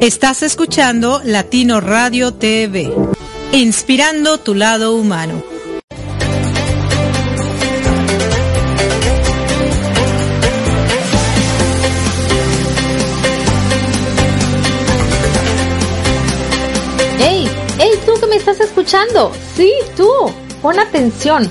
Estás escuchando Latino Radio TV, inspirando tu lado humano. ¡Ey! ¡Ey, tú que me estás escuchando! Sí, tú. Pon atención.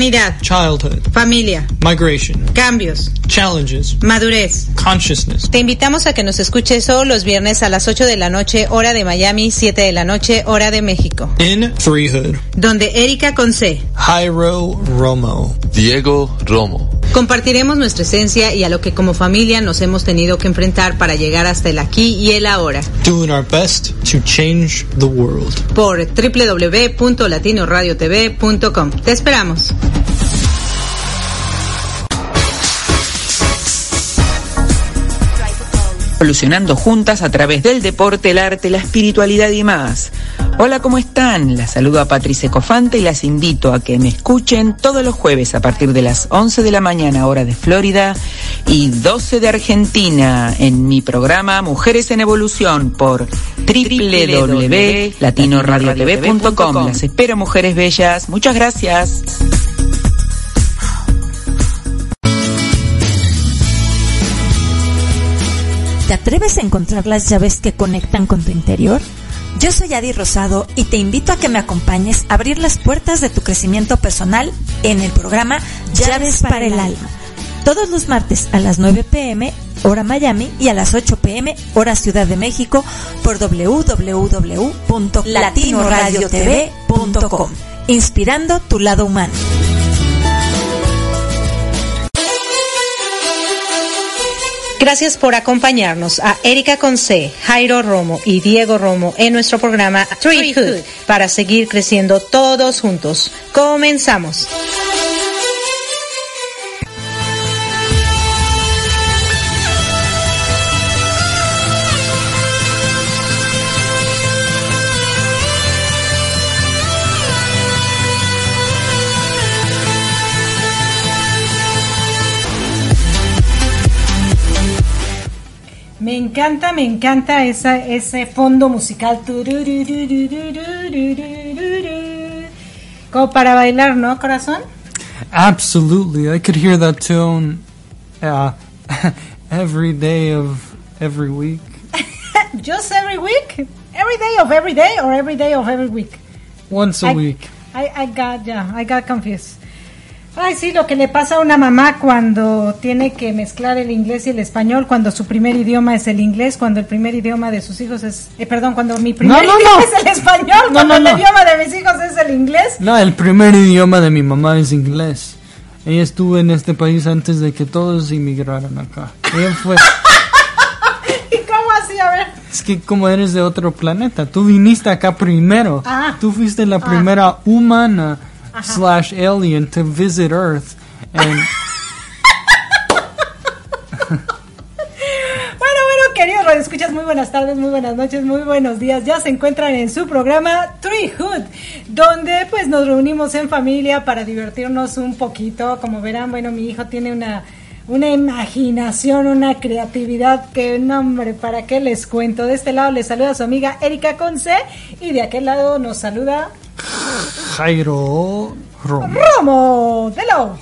Maternidad, childhood, familia, migration, cambios, challenges, madurez. consciousness. Te invitamos a que nos escuches todos los viernes a las 8 de la noche, hora de Miami, 7 de la noche, hora de México. In Threehood, Donde Erika Conce Jairo Romo, Diego Romo. compartiremos nuestra esencia y a lo que como familia nos hemos tenido que enfrentar para llegar hasta el aquí y el ahora. doing our best to change the world. Por www.latinoradiotv.com. Te esperamos. Evolucionando juntas a través del deporte, el arte, la espiritualidad y más. Hola, ¿cómo están? Las saludo a Patricia Cofante y las invito a que me escuchen todos los jueves a partir de las 11 de la mañana hora de Florida y 12 de Argentina en mi programa Mujeres en Evolución por www.latinoradiotv.com. Las espero, mujeres bellas. Muchas gracias. ¿Te atreves a encontrar las llaves que conectan con tu interior? Yo soy Adi Rosado y te invito a que me acompañes a abrir las puertas de tu crecimiento personal en el programa Llaves para el Alma. Todos los martes a las 9 pm, hora Miami, y a las 8 pm, hora Ciudad de México, por www.latinoradiotv.com. Inspirando tu lado humano. Gracias por acompañarnos a Erika Conce, Jairo Romo y Diego Romo en nuestro programa Treehood para seguir creciendo todos juntos. Comenzamos. Encanta, me encanta esa, ese fondo musical. Como para bailar, ¿no, corazón? Absolutely, I could hear that tune uh, every day of every week. Just every week? Every day of every day or every day of every week? Once a I- week. I, I got, yeah, I got confused. Ay, sí, lo que le pasa a una mamá cuando tiene que mezclar el inglés y el español, cuando su primer idioma es el inglés, cuando el primer idioma de sus hijos es, eh, perdón, cuando mi primer No, no, idioma no. es el español, cuando el idioma de mis hijos es el inglés. No, el primer idioma de mi mamá es inglés. Ella estuvo en este país antes de que todos inmigraran acá. Ella fue... ¿Y cómo así? A ver. Es que como eres de otro planeta, tú viniste acá primero. Ah. Tú fuiste la Ah. primera humana slash alien to visit Earth. And queridos radioescuchas, muy buenas tardes, muy buenas noches, muy buenos días. Ya se encuentran en su programa Treehood, donde pues nos reunimos en familia para divertirnos un poquito. Como verán, bueno, mi hijo tiene una, una imaginación, una creatividad que, no hombre, ¿para qué les cuento? De este lado les saluda su amiga Erika Conce y de aquel lado nos saluda Jairo Romo. Romo de lo.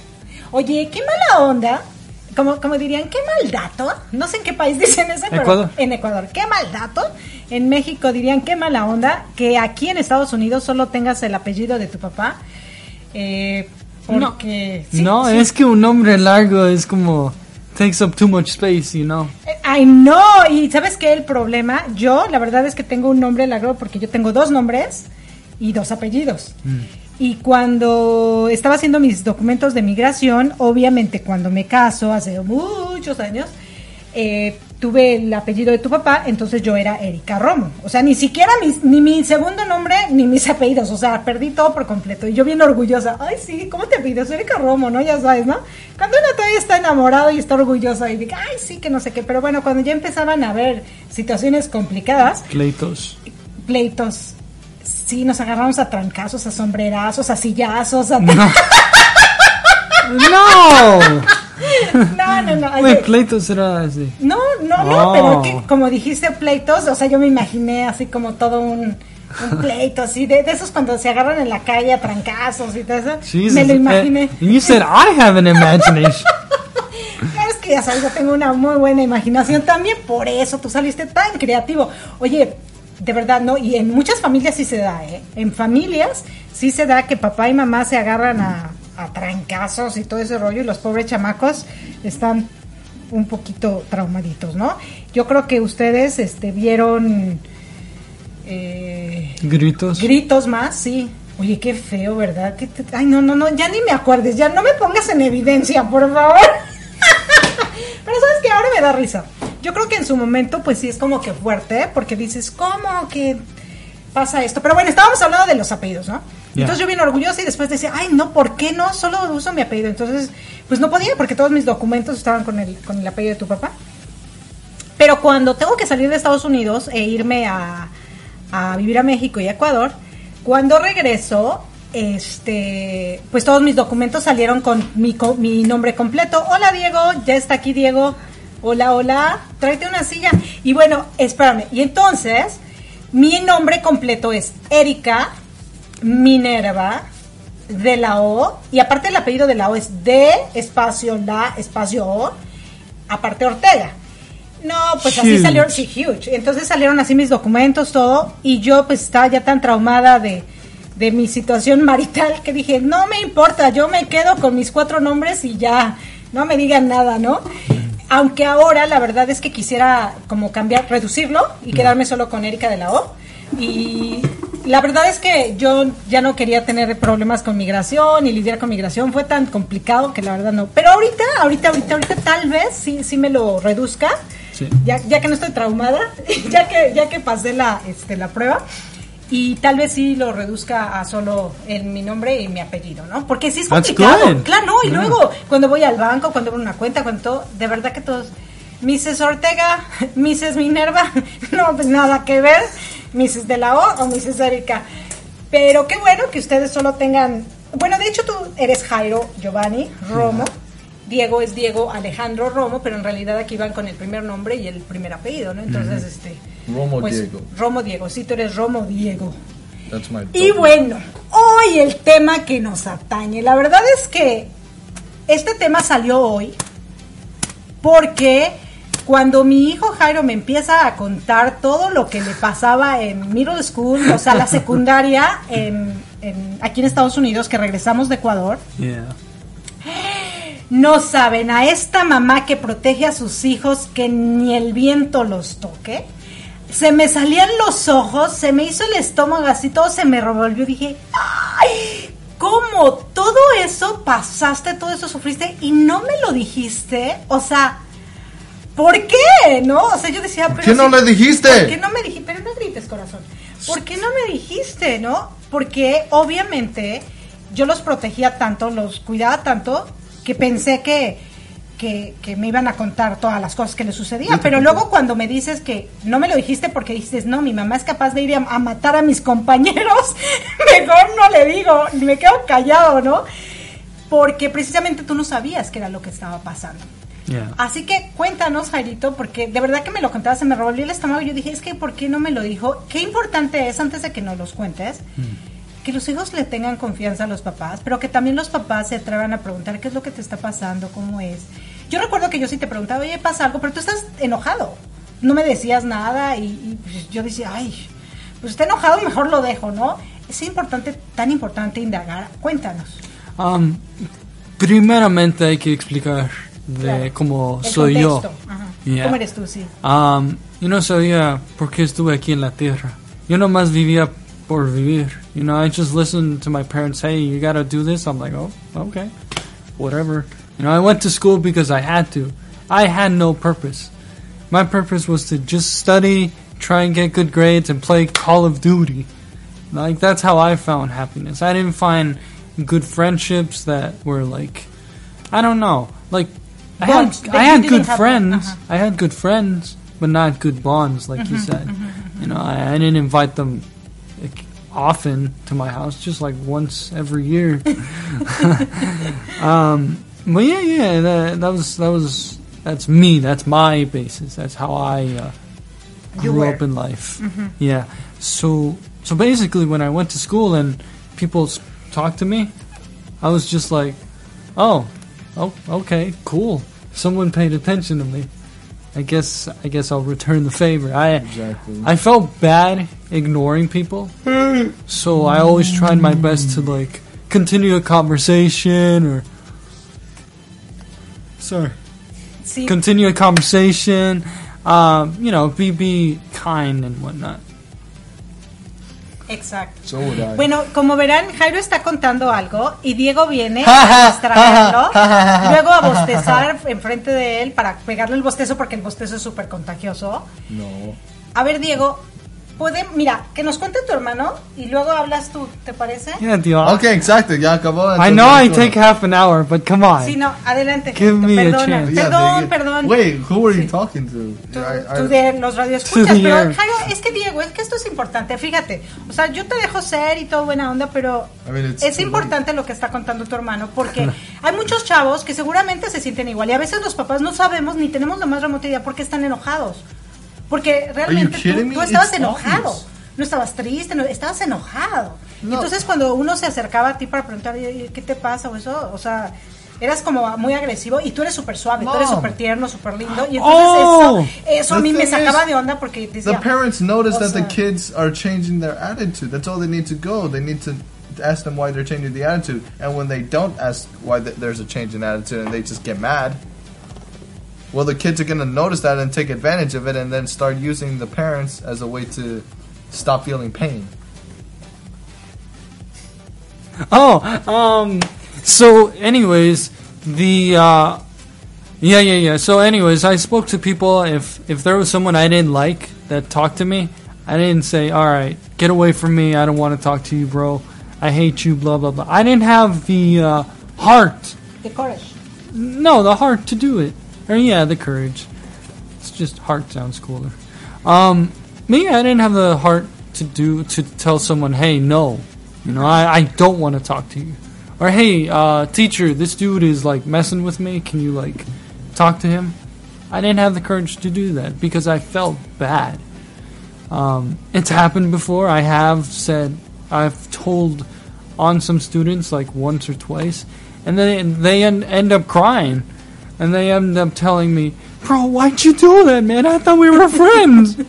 Oye, qué mala onda. Como, como dirían, qué mal dato. No sé en qué país dicen eso, pero Ecuador. en Ecuador. Qué mal dato. En México dirían, qué mala onda que aquí en Estados Unidos solo tengas el apellido de tu papá. Eh, porque. sí, no, sí. es que un nombre largo es como takes up too much space, you know. Eh, Ay, no. Y sabes qué el problema. Yo, la verdad es que tengo un nombre largo porque yo tengo dos nombres y dos apellidos. Y cuando estaba haciendo mis documentos de migración, obviamente cuando me caso hace muchos años, eh, tuve el apellido de tu papá, entonces yo era Erika Romo. O sea, ni siquiera mis- ni mi segundo nombre ni mis apellidos. O sea, perdí todo por completo. Y yo bien orgullosa. Ay, sí, ¿cómo te apellidas? Erika Romo, ¿no? Ya sabes, ¿no? Cuando uno todavía está enamorado y está orgulloso y diga, ay, sí, que no sé qué. Pero bueno, cuando ya empezaban a haber situaciones complicadas, Pleitos. pleitos. Sí, nos agarramos a trancazos, a sombrerazos, a sillazos, a... No. no. no, no, no. Así- pleitos era así. No, no, no, Oh. pero que, como dijiste pleitos, o sea, yo me imaginé así como todo un, un pleito, así, de, de esos cuando se agarran en la calle a trancazos y todo eso. Jesus. me lo eh, imaginé. and you said I have an imagination. Es que ya sabes, yo tengo una muy buena imaginación también, por eso tú saliste tan creativo. Oye, de verdad, ¿no? Y en muchas familias sí se da, ¿eh? En familias sí se da que papá y mamá se agarran a, a trancazos y todo ese rollo y los pobres chamacos están un poquito traumaditos, ¿no? Yo creo que ustedes este, vieron eh, Gritos. gritos más, sí. Oye, qué feo, ¿verdad? ¿Qué te- Ay, no, no, no, ya ni me acuerdes, ya no me pongas en evidencia, por favor. Pero sabes que ahora me da risa. Yo creo que en su momento, pues sí es como que fuerte, porque dices, ¿cómo que pasa esto? Pero bueno, estábamos hablando de los apellidos, ¿no? Entonces yo vine orgullosa y después decía, ay, no, ¿por qué no? Solo uso mi apellido. Entonces, pues no podía porque todos mis documentos estaban con el, con el apellido de tu papá. Pero cuando tengo que salir de Estados Unidos e irme a, a vivir a México y a Ecuador, cuando regreso, este, pues todos mis documentos salieron con mi, co- mi nombre completo. Hola Diego, ya está aquí Diego. Hola, hola, tráete una silla. Y bueno, espérame. Y entonces, mi nombre completo es Erika Minerva de la O. Y aparte el apellido de la O es D, espacio la, espacio O, aparte Ortega. No, pues así salieron, sí, huge. Entonces salieron así mis documentos, todo, y yo pues estaba ya tan traumada de, de mi situación marital que dije, no me importa, yo me quedo con mis cuatro nombres y ya, no me digan nada, ¿no? Aunque ahora la verdad es que quisiera como cambiar, reducirlo y quedarme solo con Erika de la O. Y la verdad es que yo ya no quería tener problemas con migración y lidiar con migración. Fue tan complicado que la verdad no. Pero ahorita, ahorita, ahorita, ahorita tal vez sí, sí me lo reduzca. Sí. Ya, ya que no estoy traumada, ya que, ya que pasé la, este, la prueba. Y tal vez sí lo reduzca a solo en mi nombre y mi apellido, ¿no? Porque sí es complicado. Claro, no, y Yeah. luego cuando voy al banco, cuando abro una cuenta, cuando todo, de verdad que todos, Mrs. Ortega, Mrs. Minerva, no, pues nada que ver, Mrs. de la O o Mrs. Erika. Pero qué bueno que ustedes solo tengan, bueno, de hecho tú eres Jairo Giovanni Romo, Diego es Diego Alejandro Romo, pero en realidad aquí van con el primer nombre y el primer apellido, ¿no? Entonces, este... Romo pues, Diego. Romo Diego, sí, tú eres Romo Diego. That's my Y bueno, hoy el tema que nos atañe. La verdad es que este tema salió hoy porque cuando mi hijo Jairo me empieza a contar todo lo que le pasaba en middle school, o sea, la secundaria en, en- aquí en Estados Unidos, que regresamos de Ecuador, Yeah. no saben a esta mamá que protege a sus hijos que ni el viento los toque. Se me salían los ojos, se me hizo el estómago así, todo se me revolvió. Dije, ¡ay! ¿Cómo ¿cómo todo eso pasaste, todo eso sufriste y no me lo dijiste? O sea, ¿por qué? ¿No? O sea, yo decía, ¿Por pero qué no si- le dijiste? ¿Por qué no me dijiste? Pero no grites, corazón. ¿Por qué no me dijiste, no? Porque obviamente yo los protegía tanto, los cuidaba tanto, que pensé que, que, que me iban a contar todas las cosas que le sucedían. Pero luego cuando me dices que no me lo dijiste porque dices, no, mi mamá es capaz de ir a, a matar a mis compañeros, mejor no le digo, me quedo callado, ¿no? Porque precisamente tú no sabías qué era lo que estaba pasando. Yeah. Así que cuéntanos, Jairito, porque de verdad que me lo contabas, se me revolvió el estómago. Yo dije, es que ¿por qué no me lo dijo? Qué importante es, antes de que nos los cuentes, que los hijos le tengan confianza a los papás, pero que también los papás se atrevan a preguntar qué es lo que te está pasando, cómo es. Yo recuerdo que yo sí te preguntaba, oye, pasa algo, pero tú estás enojado. No me decías nada y, y, pues, yo decía, ay, pues está enojado, mejor lo dejo, ¿no? Es importante, tan importante indagar. Cuéntanos. Um, primeramente hay que explicar de Claro. cómo El soy yo. contexto. Ajá. Yeah. ¿Cómo eres tú? Sí. Um, yo no sabía por qué estuve aquí en la tierra. Yo nomás vivía por vivir. You know, I just listened to my parents, hey, you gotta do this. I'm like, oh, okay, whatever. You know, I went to school because I had to. I had no purpose. My purpose was to just study, try and get good grades, and play Call of Duty. Like, that's how I found happiness. I didn't find good friendships that were like, I don't know, like, I Bonds had, I had good friends. uh-huh. I had good friends, but not good bonds, like you said. You know, I, I didn't invite them like, often to my house, just like once every year. um, but yeah, yeah, that, that was that was that's me. That's my basis. That's how I uh, grew were. up in life. Yeah. So so basically, when I went to school and people talked to me, I was just like, oh, oh, okay, cool. Someone paid attention to me. I guess I guess I'll return the favor. I Exactly. I felt bad ignoring people, so I always tried my best to like continue a conversation or sorry, Sí. continue a conversation. Um, you know, be be kind and whatnot. Exacto. So would I. Bueno, como verán, Jairo está contando algo y Diego viene a distraerlo, luego a bostezar enfrente de él para pegarle el bostezo porque el bostezo es súper contagioso. no. A ver, Diego, puede, mira, que nos cuente tu hermano y luego hablas tú, ¿te parece? Yeah, tío. Ok, exacto, ya acabó. I know I take half an hour, but come on. Sí, no, adelante. Give me a perdona, chance. Yeah, perdón, perdón. Wait, who were you Sí. talking to? Tú, I- I- tú de los radioescuchas, pero. Jairo, es que Diego, es que esto es importante, fíjate, o sea, yo te dejo ser y todo buena onda, pero I mean, it's es importante lo que está contando tu hermano, porque hay muchos chavos que seguramente se sienten igual y a veces los papás no sabemos ni tenemos la más remota idea por qué están enojados, porque realmente tú, tú estabas It's enojado. obvious. No estabas triste, no, estabas enojado. No. entonces cuando uno se acercaba a ti para preguntar "Oye, qué te pasa o eso, o sea, eras como muy agresivo y tú eres súper suave, tú eres No. súper tierno, súper lindo. Y entonces Oh. eso, eso a The mí me sacaba de onda porque decía, The parents notice that the sea, kids are changing their attitude. That's all they need to go. They need to ask them why they're changing the attitude. And when they don't ask why th- there's a change in attitude and they just get mad, well, the kids are going to notice that and take advantage of it and then start using the parents as a way to stop feeling pain. Oh, um, so anyways, the uh, yeah, yeah, yeah. So anyways, I spoke to people. If if there was someone I didn't like that talked to me, I didn't say, "All right, get away from me. I don't want to talk to you, bro. I hate you." Blah blah blah. I didn't have the uh, heart. the courage. No, the heart to do it. Or yeah, the courage. It's just heart sounds cooler. Um, me, I didn't have the heart to do to tell someone, "Hey, no." You know, I, I don't want to talk to you. Or hey, uh, teacher, this dude is like messing with me. Can you like talk to him? I didn't have the courage to do that because I felt bad. Um, it's happened before. I have said, I've told on some students like once or twice, and then they en- end up crying, and they end up telling me, "Bro, why'd you do that, man? I thought we were friends.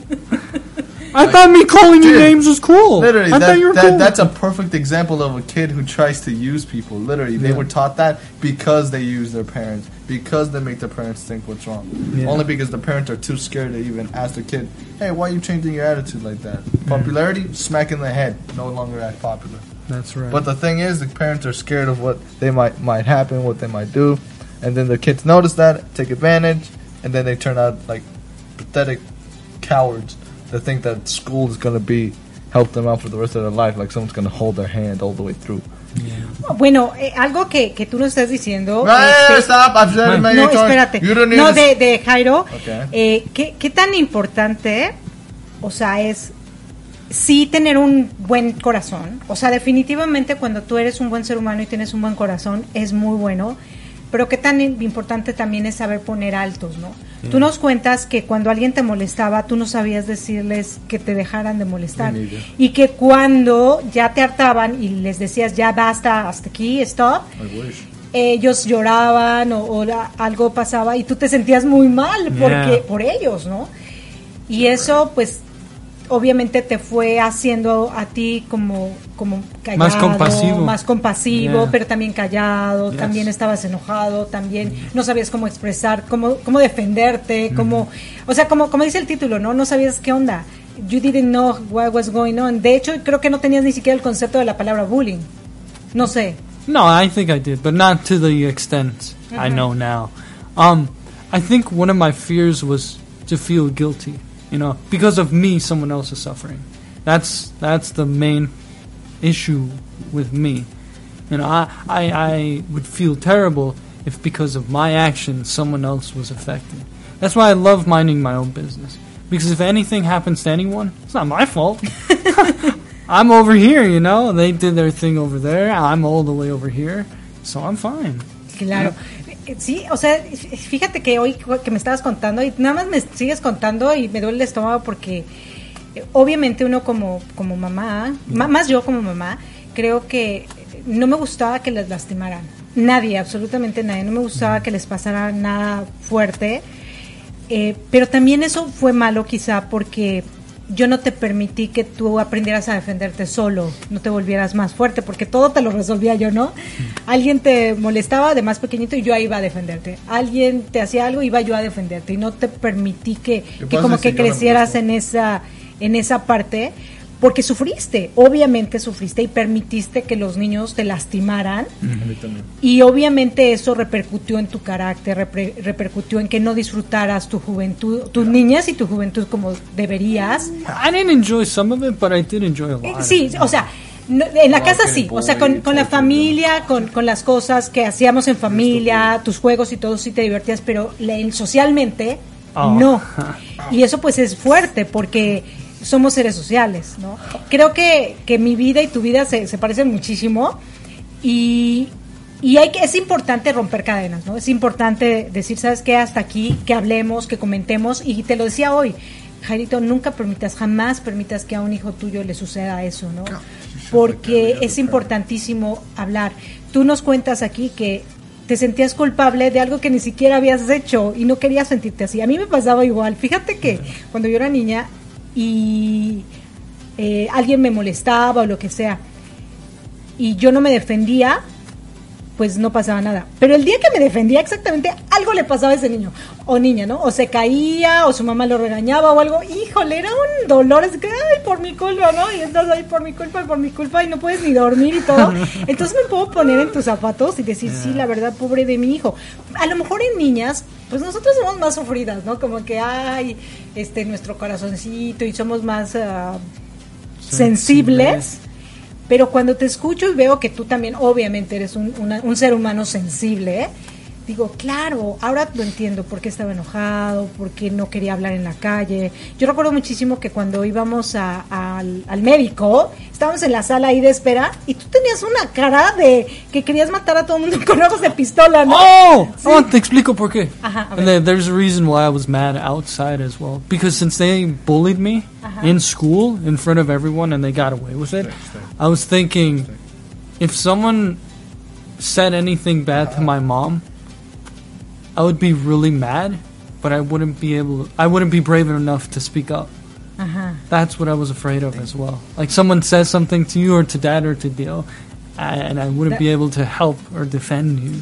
I thought me calling you names was cool. Literally, I that, thought you were that, cool." that's a perfect example of a kid who tries to use people. Literally, they Yeah. were taught that because they use their parents, because they make their parents think what's wrong. Yeah. Only because the parents are too scared to even ask the kid, hey, why are you changing your attitude like that? Popularity, smack in the head, no longer act popular. That's right. But the thing is, the parents are scared of what they might might happen, what they might do, and then the kids notice that, take advantage, and then they turn out like pathetic cowards that think that school is gonna be help them out for the rest of their life, like someone's gonna hold their hand all the way through. Bueno, eh, algo que, que tú nos estás diciendo. Este, stop! I've said no, espérate. No, de, de Jairo. Okay. eh, ¿qué, ¿Qué tan importante, o sea, es sí tener un buen corazón? O sea, definitivamente cuando tú eres un buen ser humano y tienes un buen corazón, es muy bueno. Pero qué tan importante también es saber poner altos, ¿no? Tú nos cuentas que cuando alguien te molestaba, tú no sabías decirles que te dejaran de molestar. Y que cuando ya te hartaban y les decías, ya basta, hasta aquí, stop, ellos lloraban o, o la- algo pasaba y tú te sentías muy mal porque Yeah. por ellos, ¿no? Y eso pues obviamente te fue haciendo a ti como como callado, Más compasivo. más compasivo, Yeah. pero también callado, Yes. también estabas enojado, también no sabías cómo expresar, cómo cómo defenderte, cómo o sea, como como dice el título, ¿no? No sabías qué onda. You didn't know what was going on. De hecho, creo que no tenías ni siquiera el concepto de la palabra bullying. No sé. No, I think I did, but not to the extent I know now. Um, I think one of my fears was to feel guilty, you know, because of me, someone else is suffering. That's that's the main issue with me. You know, I, I, I would feel terrible if because of my actions someone else was affected. That's why I love minding my own business. Because if anything happens to anyone, it's not my fault. I'm over here, you know. They did their thing over there. I'm all the way over here, so I'm fine. Claro. Sí, o sea, fíjate que hoy que me estabas contando y nada más me sigues contando y me duele el estómago porque eh, obviamente uno como, como mamá, ma- más yo como mamá, creo que no me gustaba que les lastimaran. Nadie, absolutamente nadie. No me gustaba que les pasara nada fuerte. Eh, pero también eso fue malo quizá porque yo no te permití que tú aprendieras a defenderte solo, no te volvieras más fuerte, porque todo te lo resolvía yo, ¿no? Alguien te molestaba de más pequeñito y yo iba a defenderte. Alguien te hacía algo, iba yo a defenderte y no te permití que, ¿Qué que como que crecieras en esa en esa parte porque sufriste, obviamente sufriste y permitiste que los niños te lastimaran también. y obviamente eso repercutió en tu carácter, repercutió en que no disfrutaras tu juventud, tus niñas y tu juventud como deberías. I didn't enjoy some of it, but I did enjoy a lot. Sí, o sea, no- en la casa sí, o sea, con, con la familia, con, con las cosas que hacíamos en familia, tus juegos y todo sí te divertías, pero socialmente Oh. no. Y eso pues es fuerte porque somos seres sociales, ¿no? Creo que, que mi vida y tu vida se, se parecen muchísimo y, y hay que, es importante romper cadenas, ¿no? Es importante decir, ¿sabes qué? Hasta aquí, que hablemos, que comentemos y te lo decía hoy. Jairito, nunca permitas, jamás permitas que a un hijo tuyo le suceda eso, ¿no? Porque es importantísimo hablar. Tú nos cuentas aquí que te sentías culpable de algo que ni siquiera habías hecho y no querías sentirte así. A mí me pasaba igual. Fíjate que cuando yo era niña y eh, alguien me molestaba o lo que sea y yo no me defendía, pues no pasaba nada. Pero el día que me defendía exactamente algo le pasaba a ese niño o niña, ¿no? O se caía o su mamá lo regañaba o algo. Híjole, era un dolor, es que, ay, por mi culpa, ¿no? Y estás ahí por mi culpa, por mi culpa y no puedes ni dormir y todo. Entonces me puedo poner en tus zapatos y decir, sí, la verdad, pobre de mi hijo. A lo mejor en niñas, pues nosotros somos más sufridas, ¿no? Como que, ay, este, nuestro corazoncito y somos más... ah, sensibles, pero cuando te escucho y veo que tú también obviamente eres un, una- un ser humano sensible, ¿eh? Digo, claro, ahora lo entiendo por qué estaba enojado, por qué no quería hablar en la calle. Yo recuerdo muchísimo que cuando íbamos a- al, al médico, estábamos en la sala ahí de espera y tú tenías una cara de que querías matar a todo el mundo con ojos de pistola, ¿no? Oh, Sí. oh, te explico por qué. Ajá, a And there- there's a reason why I was mad outside as well. Because since they bullied me Ajá. in school in front of everyone and they got away with it, I was thinking if someone said anything bad to my mom, I would be really mad, but I wouldn't be able. I wouldn't be brave enough to speak up. Ajá. That's what I was afraid of as well. Like someone says something to you or to dad or to Dio, and I wouldn't That- be able to help or defend you.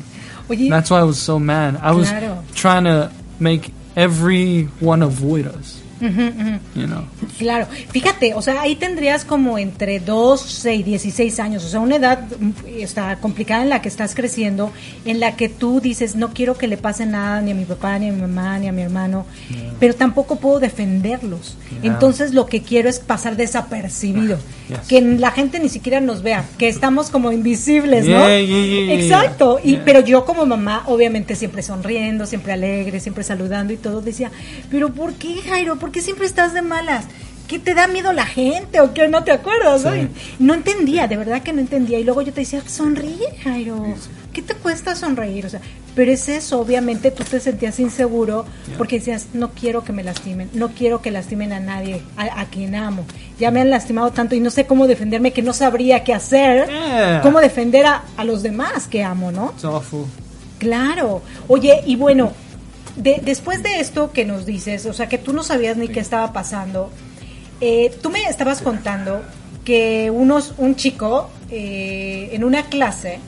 Oye, That's why I was so mad. I was Claro. trying to make everyone avoid us. You know. Claro, fíjate, o sea, ahí tendrías como entre 12 y 16 años, o sea, una edad mm, está complicada en la que estás creciendo, en la que tú dices, no quiero que le pase nada ni a mi papá, ni a mi mamá, ni a mi hermano, pero tampoco puedo defenderlos. Yeah. Entonces lo que quiero es pasar desapercibido, Yes. que la gente ni siquiera nos vea, que estamos como invisibles, ¿no? Yeah, Exacto, y pero yo como mamá, obviamente siempre sonriendo, siempre alegre, siempre saludando y todo, decía, pero ¿por qué, Jairo? ¿Por qué siempre estás de malas? ¿Qué te da miedo la gente o qué? ¿No te acuerdas? no? No entendía, de verdad que no entendía. Y luego yo te decía, sonríe, Jairo. ¿Qué te cuesta sonreír? O sea, pero es eso, obviamente tú te sentías inseguro porque decías, no quiero que me lastimen, no quiero que lastimen a nadie, a, a quien amo. Ya me han lastimado tanto y no sé cómo defenderme, que no sabría qué hacer, Yeah. cómo defender a, a los demás que amo, ¿no? Awful. Claro. Oye, y bueno, de- después de esto que nos dices, o sea, que tú no sabías ni qué estaba pasando, eh, tú me estabas contando que unos, un chico eh, en una clase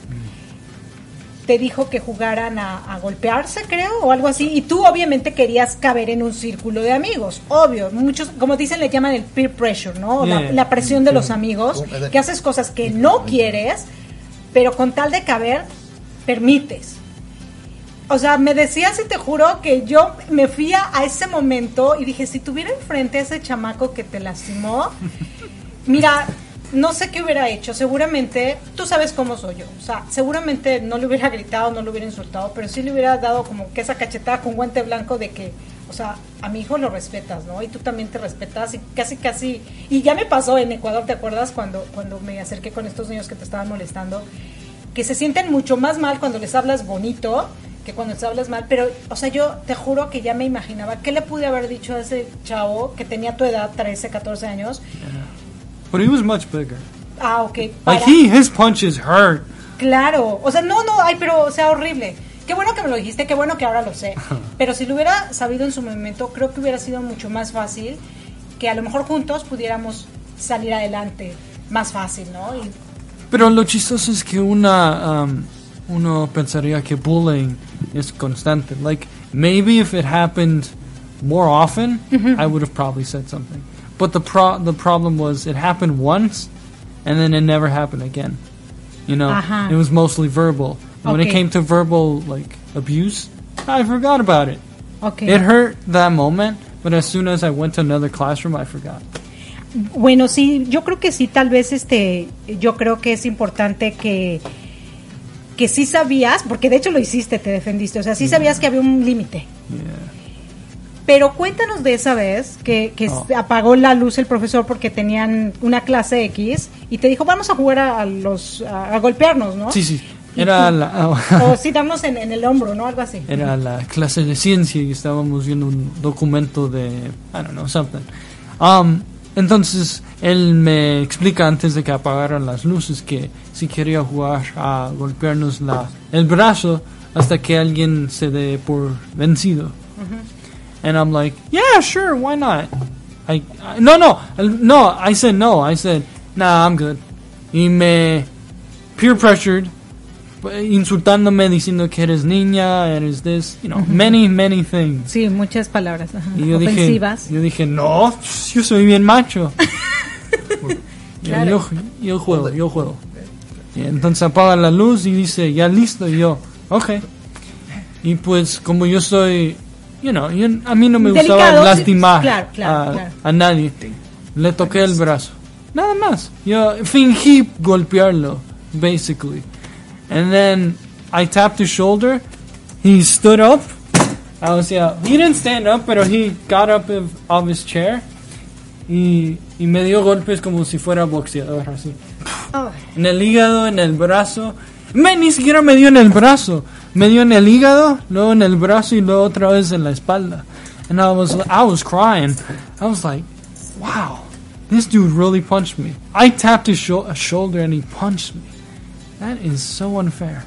te dijo que jugaran a, a golpearse, creo, o algo así, y tú obviamente querías caber en un círculo de amigos, obvio, muchos, como dicen, le llaman el peer pressure, ¿no? La presión de los amigos, que haces cosas que no quieres, pero con tal de caber, permites. O sea, me decías y te juro que yo me fui a, a ese momento y dije, si tuviera enfrente a ese chamaco que te lastimó, mira, no sé qué hubiera hecho. Seguramente, tú sabes cómo soy yo. O sea, seguramente no le hubiera gritado, no le hubiera insultado, pero sí le hubiera dado como que esa cachetada con guante blanco de que, o sea, a mi hijo lo respetas, ¿no? Y tú también te respetas y casi, casi... Y ya me pasó en Ecuador, ¿te acuerdas? Cuando, cuando me acerqué con estos niños que te estaban molestando que se sienten mucho más mal cuando les hablas bonito que cuando les hablas mal, pero, o sea, yo te juro que ya me imaginaba, ¿qué le pude haber dicho a ese chavo que tenía tu edad, 13, 14 años? But he was much bigger. Ah, ok. Like para- he, his punches hurt. Claro, o sea, no, no, ay, pero, o sea, horrible. Qué bueno que me lo dijiste, qué bueno que ahora lo sé. Pero si lo hubiera sabido en su momento, creo que hubiera sido mucho más fácil que a lo mejor juntos pudiéramos salir adelante más fácil, ¿no? Y- Pero lo chistoso es que una, um, uno pensaría que bullying is constante. Like, maybe if it happened more often, mm-hmm. I would have probably said something. But the pro- the problem was it happened once, and then it never happened again. You know, Ajá. it was mostly verbal. And when it came to verbal like abuse, I forgot about it. ok. It hurt that moment, but as soon as I went to another classroom, I forgot. Bueno, sí, yo creo que sí, tal vez este, yo creo que es importante que, que sí sabías, porque de hecho lo hiciste, te defendiste, o sea, sí sabías que había un límite. Yeah. Pero cuéntanos de esa vez que, que Oh. apagó la luz el profesor porque tenían una clase X y te dijo, vamos a jugar a, los, a, a golpearnos, ¿no? Sí, sí. Era la, O sí, darnos en, en el hombro, ¿no? Algo así. Era la clase de ciencia y estábamos viendo un documento de, I don't know, something. Um, entonces, él me explica antes de que apagaran las luces que si quería jugar a golpearnos la, el brazo hasta que alguien se dé por vencido. And I'm like, yeah, sure, why not? I, I- no, no, no, I said no. I said, nah, I'm good. Y me peer pressured, insultándome, diciendo que eres niña, eres this, you know, many, many things. Sí, muchas palabras ajá, Y yo dije, ofensivas. yo dije, no, yo soy bien macho. Yo- Claro. yo, yo juego, yo juego. Y entonces apaga la luz y dice, ya listo, y yo, ok. Y pues como yo soy, you know, yo- a mí no me Delicado, gustaba lastimar claro, claro, a, claro. a nadie. Le toqué el brazo. Nada más. Yo fingí golpearlo, basically. And then I tapped his shoulder. He stood up. I was, yeah, he didn't stand up, pero he got up of, of his chair. Y, y me dio golpes como si fuera boxeador, así. Ay. En el hígado, en el brazo. Me, ni siquiera me dio en el brazo. Me dio en el hígado, luego en el brazo y luego otra vez en la espalda. And I was, I was crying. I was like, wow, this dude really punched me. I tapped his sho- shoulder and he punched me. That is so unfair.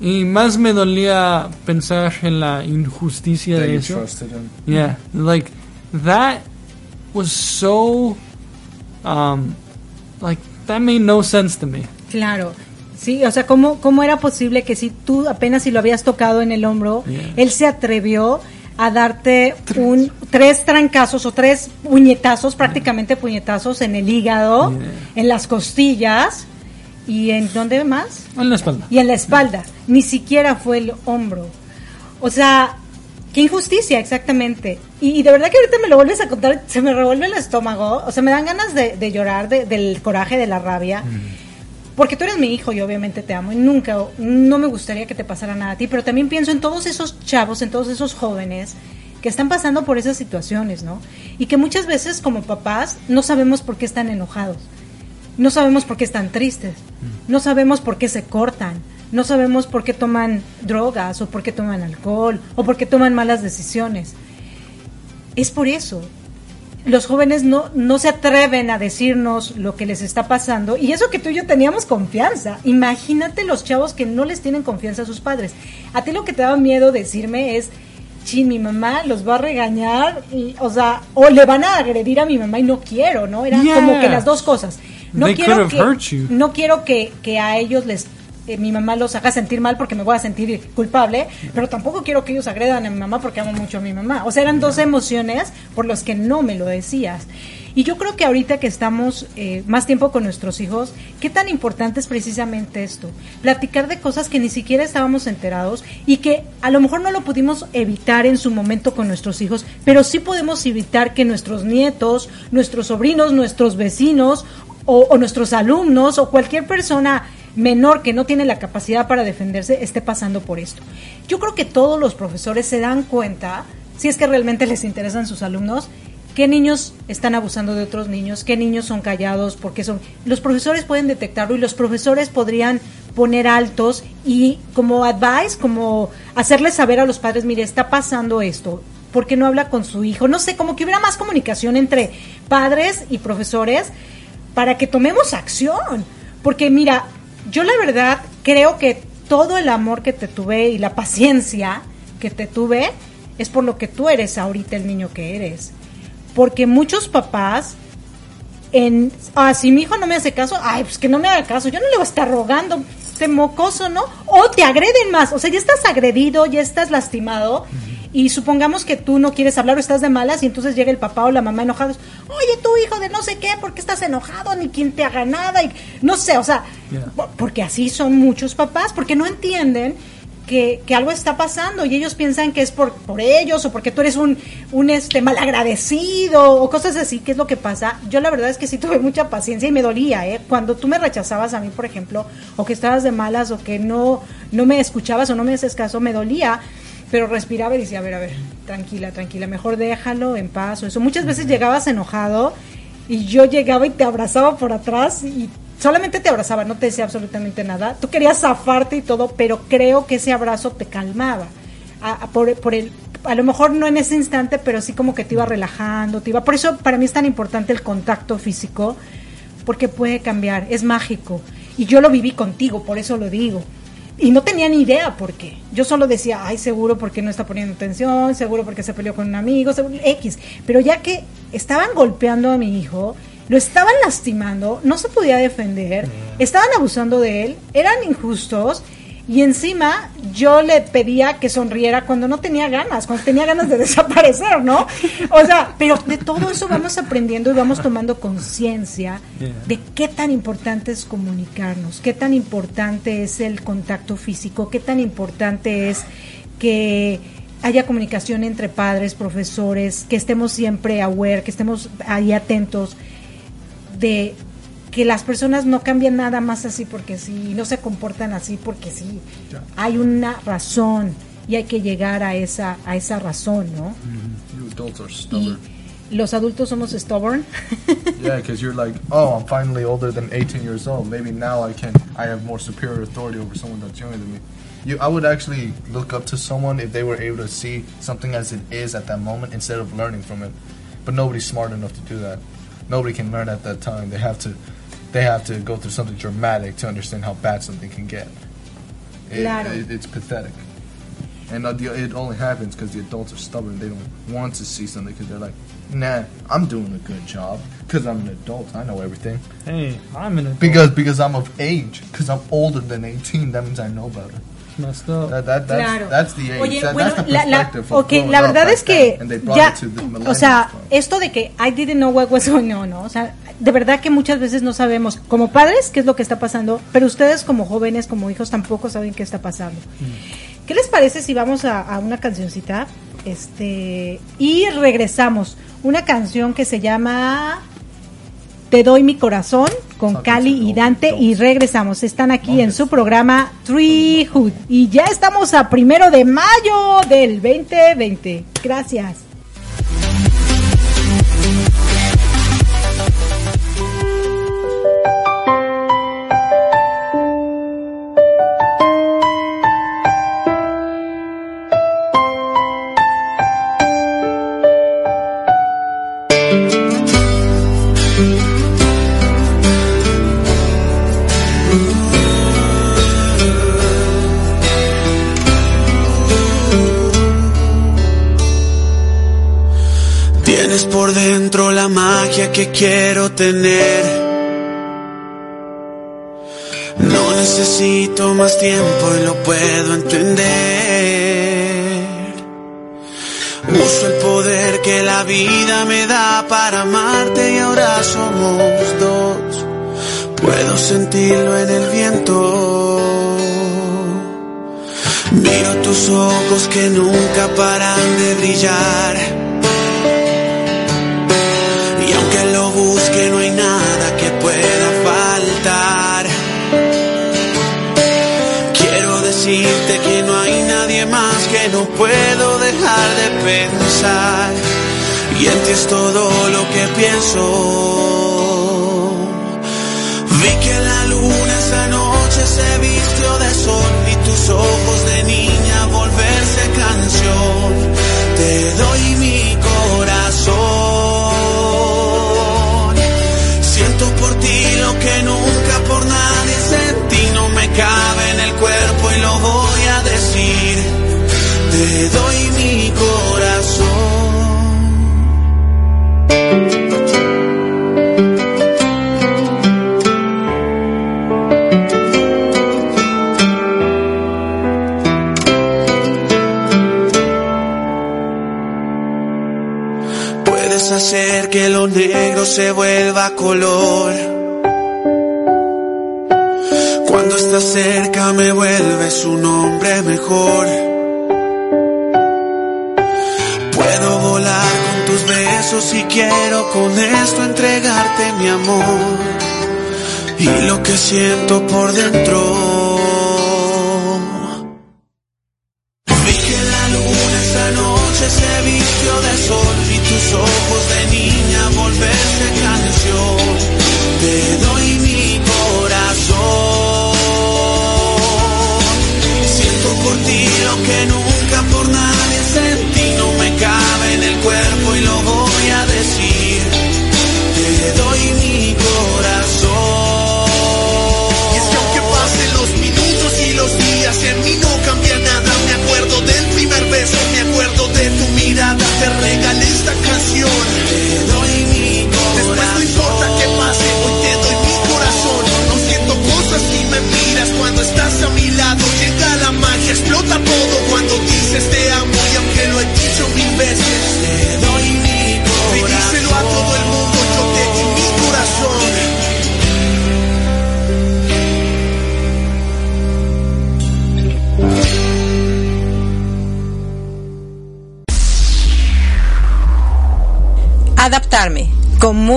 Y más me dolía pensar en la injusticia That de eso. Yeah, like that was so um like that made no sense to me. Claro. Sí, o sea, ¿cómo, ¿cómo era posible que si tú apenas si lo habías tocado en el hombro, Yeah. él se atrevió a darte un tres trancazos o tres puñetazos, prácticamente puñetazos en el hígado, Yeah. en las costillas y en dónde más? En la espalda. y en la espalda. Ni siquiera fue el hombro. O sea, qué injusticia, exactamente. Y, y de verdad que ahorita me lo vuelves a contar, se me revuelve el estómago. O sea, me dan ganas de, de llorar de- del coraje, de la rabia. Porque tú eres mi hijo y obviamente te amo y nunca, no me gustaría que te pasara nada a ti, pero también pienso en todos esos chavos, en todos esos jóvenes que están pasando por esas situaciones, ¿no? Y que muchas veces como papás no sabemos por qué están enojados, no sabemos por qué están tristes, no sabemos por qué se cortan, no sabemos por qué toman drogas o por qué toman alcohol o por qué toman malas decisiones. Es por eso, los jóvenes no, no se atreven a decirnos lo que les está pasando y eso que tú y yo teníamos confianza. Imagínate los chavos que no les tienen confianza a sus padres. A ti lo que te daba miedo decirme es, chin, mi mamá los va a regañar, y, o sea, o le van a agredir a mi mamá y no quiero, ¿no? Era Yeah. como que las dos cosas. No They quiero que, no quiero que, que a ellos les mi mamá los haga sentir mal porque me voy a sentir culpable, pero tampoco quiero que ellos agredan a mi mamá porque amo mucho a mi mamá. O sea, eran dos emociones por las que no me lo decías. Y yo creo que ahorita que estamos eh, más tiempo con nuestros hijos, qué tan importante es precisamente esto, platicar de cosas que ni siquiera estábamos enterados y que a lo mejor no lo pudimos evitar en su momento con nuestros hijos, pero sí podemos evitar que nuestros nietos, nuestros sobrinos, nuestros vecinos o nuestros alumnos o cualquier persona menor que no tiene la capacidad para defenderse esté pasando por esto. Yo creo que todos los profesores se dan cuenta, si es que realmente les interesan sus alumnos, qué niños están abusando de otros niños, qué niños son callados, porque son... Los profesores pueden detectarlo y los profesores podrían poner altos y como advice, como hacerles saber a los padres, mire, está pasando esto, ¿por qué no habla con su hijo? No sé, como que hubiera más comunicación entre padres y profesores para que tomemos acción. Porque mira, yo la verdad creo que todo el amor que te tuve y la paciencia que te tuve es por lo que tú eres ahorita el niño que eres. Porque muchos papás, en, ah, si mi hijo no me hace caso, ay, pues que no me haga caso, yo no le voy a estar rogando, este mocoso, ¿no? O te agreden más, o sea, ya estás agredido, ya estás lastimado. Y supongamos que tú no quieres hablar o estás de malas y entonces llega el papá o la mamá enojados. Oye, tú hijo de no sé qué, ¿por qué estás enojado? Ni quien te haga nada. Y, no sé, o sea, Yeah. porque así son muchos papás, porque no entienden que, que algo está pasando y ellos piensan que es por, por ellos o porque tú eres un, un este malagradecido o cosas así, que es lo que pasa. Yo la verdad es que sí tuve mucha paciencia y me dolía, ¿eh? Cuando tú me rechazabas a mí, por ejemplo, o que estabas de malas o que no, no me escuchabas o no me haces caso, me dolía pero respiraba y decía, a ver, a ver, tranquila, tranquila, mejor déjalo en paz eso. Muchas veces llegabas enojado y yo llegaba y te abrazaba por atrás y solamente te abrazaba, no te decía absolutamente nada. Tú querías zafarte y todo, pero creo que ese abrazo te calmaba. A, a- por, por el, a lo mejor no en ese instante, pero sí como que te iba relajando, te iba. Por eso para mí es tan importante el contacto físico, porque puede cambiar, es mágico. Y yo lo viví contigo, por eso lo digo. Y no tenía ni idea por qué. Yo solo decía, ay, seguro porque no está poniendo atención, seguro porque se peleó con un amigo, seguro, X. Pero ya que estaban golpeando a mi hijo, lo estaban lastimando, no se podía defender, estaban abusando de él, eran injustos. Y encima yo le pedía que sonriera cuando no tenía ganas, cuando tenía ganas de desaparecer, ¿no? O sea, pero de todo eso vamos aprendiendo y vamos tomando conciencia de qué tan importante es comunicarnos, qué tan importante es el contacto físico, qué tan importante es que haya comunicación entre padres, profesores, que estemos siempre aware, que estemos ahí atentos de que las personas no cambian nada más así porque sí, no se comportan así porque sí. Hay una razón y hay que llegar a esa a esa razón, ¿no? Y stubborn. los adultos somos stubborn. Yeah, because you're like, oh, I'm finally older than 18 years old. Maybe now I can, I have more superior authority over someone that's younger than me. You, I would actually look up to someone if they were able to see something as it is at that moment instead of learning from it. But nobody's smart enough to do that. Nobody can learn at that time. They have to, they have to go through something dramatic to understand how bad something can get. It, Claro. it- it's pathetic. And uh, it only happens because the adults are stubborn. They don't want to see something because they're like, nah, I'm doing a good job because I'm an adult. I know everything. Hey, I'm an adult. Because because I'm of age. Because I'm older than 18. That means I know better. Messed up. That, that, that's, Claro. that's the age. Oye, That- bueno, that's the la, la, verdad es que ya, o sea, esto de que I didn't know what was going on, ¿no? O sea, de verdad que muchas veces no sabemos, como padres, qué es lo que está pasando, pero ustedes como jóvenes, como hijos, tampoco saben qué está pasando. ¿Qué les parece si vamos a, a una cancioncita? Este, y regresamos. Una canción que se llama Te doy mi corazón con Cali y Dante y regresamos. Están aquí en su programa Treehood y ya estamos a primero de mayo del 2020. Gracias. Quiero tener. No necesito más tiempo y lo puedo entender. Uso el poder que la vida me da para amarte y ahora somos dos. Puedo sentirlo en el viento. Miro tus ojos que nunca paran de brillar. Puedo dejar de pensar. Y en ti es todo lo que pienso. Vi que la luna esa noche se vistió de sol y tus ojos de niña volverse canción. Te doy mi corazón. Te doy mi corazón. Puedes hacer que lo negro se vuelva color. Cuando estás cerca me vuelves un hombre mejor. Y quiero con esto entregarte mi amor y lo que siento por dentro.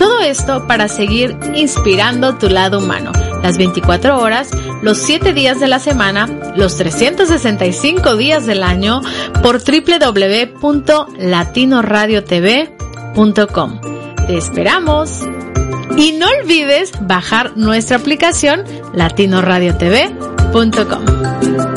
Todo esto para seguir inspirando tu lado humano. Las 24 horas, los 7 días de la semana, los 365 días del año por www.latinoradiotv.com. Te esperamos. Y no olvides bajar nuestra aplicación latinoradiotv.com.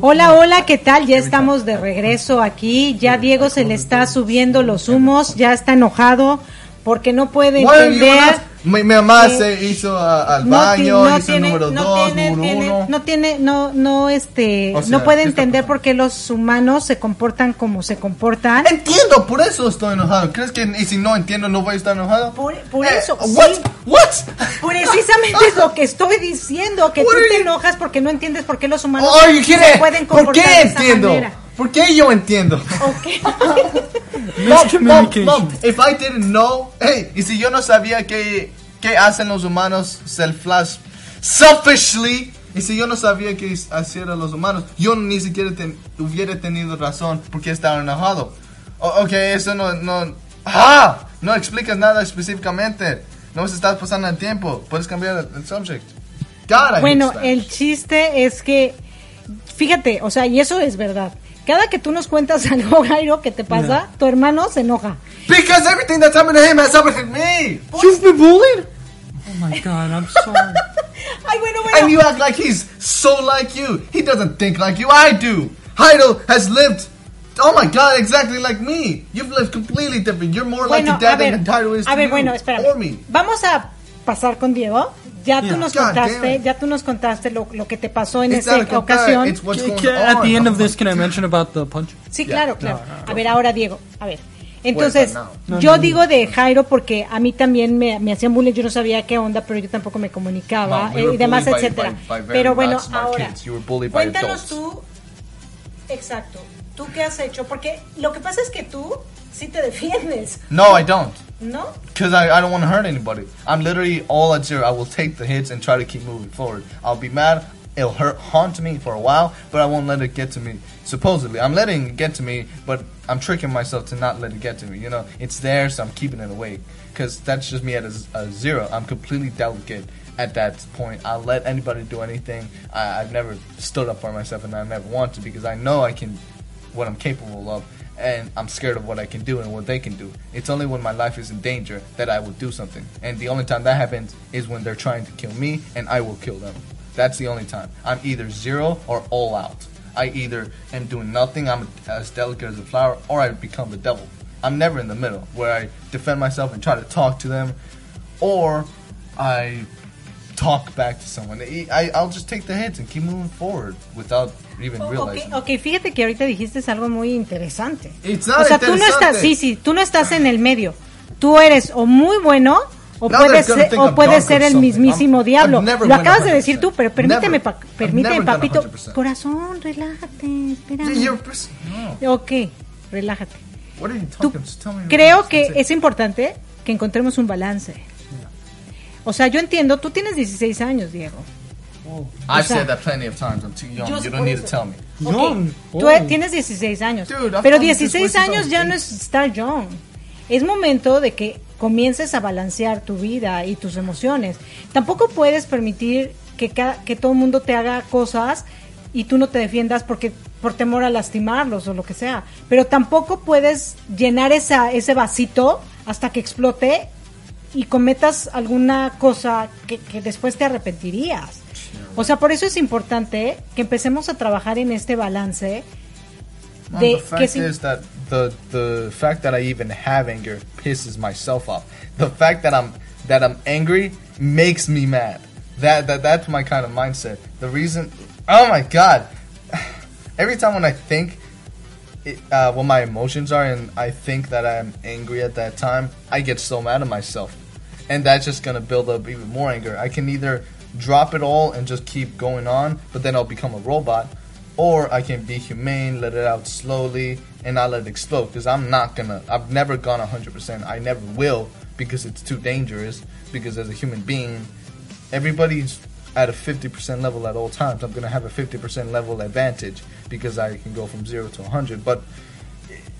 Hola, hola, ¿qué tal? Ya estamos de regreso aquí. Ya Diego se le está subiendo los humos, ya está enojado porque no puede entender. Mi, mi mamá se hizo a- al no baño, no hizo tiene- el número no 2, tiene- número tiene- 1. no tiene, no, no, este, O sea, no puede ¿qué entender por qué los humanos se comportan como se comportan. Entiendo, por eso estoy enojado. ¿Crees que y si no entiendo no voy a estar enojado? Por, por Eh, eso, What? sí. What? Precisamente es lo que estoy diciendo, que tú What te enojas porque no entiendes por qué los humanos Oh, se pueden ¿Por comportar qué de esa entiendo? manera. ¿Por qué yo entiendo? Mom, Miscommunication. mom, if I didn't know, hey, y si yo no sabía que, que hacen los humanos self-flash selfishly, y si yo no sabía que hacían los humanos, yo ni siquiera ten- hubiera tenido razón porque estaba enojado. O- ok, eso no, no, ah, no explicas nada específicamente. No se estás pasando el tiempo. Puedes cambiar el, el subject. God, Bueno, el chiste es que, fíjate, o sea, y eso es verdad. Cada que tú nos cuentas algo, Jairo, que te pasa, tu hermano se enoja. Because everything that's happened to him has happened to me. You've been bullied? Oh my god, I'm sorry. Ay, bueno, And bueno. you act like he's so like you. He doesn't think like you. I do. Heido has lived. Oh my God, exactly like me. You've lived completely different. You're more like Bueno, your dad a ver, than Heido is a to ver, you. bueno, espera. Or me. Vamos a pasar con Diego. Ya tú nos contaste, ya tú nos contaste lo, lo que te pasó en esa ocasión. At the end of this, can I mention about the punch? Sí, Yeah. claro, claro. a ver, ahora Diego, a ver. Entonces? No, yo no, no. digo de Jairo porque a mí también me, me hacían bullying, yo no sabía qué onda, pero yo tampoco me comunicaba we eh, y demás, etcétera. by- by very Pero bueno, ahora, cuéntanos tú, exacto, tú qué has hecho, porque lo que pasa es que tú sí te defiendes, No, I don't. ¿No? Because I, I don't want to hurt anybody. I'm literally all at zero. I will take the hits and try to keep moving forward. I'll be mad. It'll hurt, haunt me for a while, but I won't let it get to me. Supposedly, I'm letting it get to me, but I'm tricking myself to not let it get to me. You know, it's there, so I'm keeping it away. Because that's just me at a zero. I'm completely delicate at that point. I'll let anybody do anything. I, I've never stood up for myself, and I never want to because I know I can what I'm capable of, and I'm scared of what I can do and what they can do. It's only when my life is in danger that I will do something, and the only time that happens is when they're trying to kill me, and I will kill them. That's the only time. I'm either zero or all out. I either am doing nothing, I'm as delicate as a flower, or I become the devil. I'm never in the middle where I defend myself and try to talk to them, or I talk back to someone. I, I'll just take the hits and keep moving forward without even Ok, fíjate que ahorita dijiste algo muy interesante. It's not o sea, tú no estás, sí, sí, tú no estás en el medio. Tú eres o muy bueno o Now puedes ser, o dark ser el mismísimo I'm- diablo. Lo acabas de 100%. decir tú, pero permíteme, pa- permíteme, papito. 100%. Corazón, relájate, espérame. No. Ok, relájate. What are you Tú- creo que es importante que encontremos un balance. O sea, yo entiendo, tú tienes 16 años, Diego. I've o sea- said that plenty of times. I'm too young. Yo You don't need to tell me. Young. Tú Oh. tienes 16 años. Dude, pero done this 16 way since I años ya no es estar young. Es momento de que comiences a balancear tu vida y tus emociones. Tampoco puedes permitir que, que todo el mundo te haga cosas y tú no te defiendas porque por temor a lastimarlos o lo que sea. Pero tampoco puedes llenar esa, ese vasito hasta que explote y cometas alguna cosa que, que después te arrepentirías. O sea, por eso es importante que empecemos a trabajar en este balance Mom, the fact que si- is that the the fact that I even have anger pisses myself off. The fact that I'm that I'm angry makes me mad. That that that's my kind of mindset. The reason, oh my god, every time when I think it, uh, what my emotions are and I think that I'm angry at that time, I get so mad at myself, and that's just gonna build up even more anger. I can either drop it all and just keep going on, but then I'll become a robot, or I can be humane, let it out slowly, and not let it explode. Because I'm not gonna. I've never gone 100%. I never will because it's too dangerous. Because as a human being, everybody's at a 50% level at all times. I'm gonna have a 50% level advantage because I can go from zero to 100. But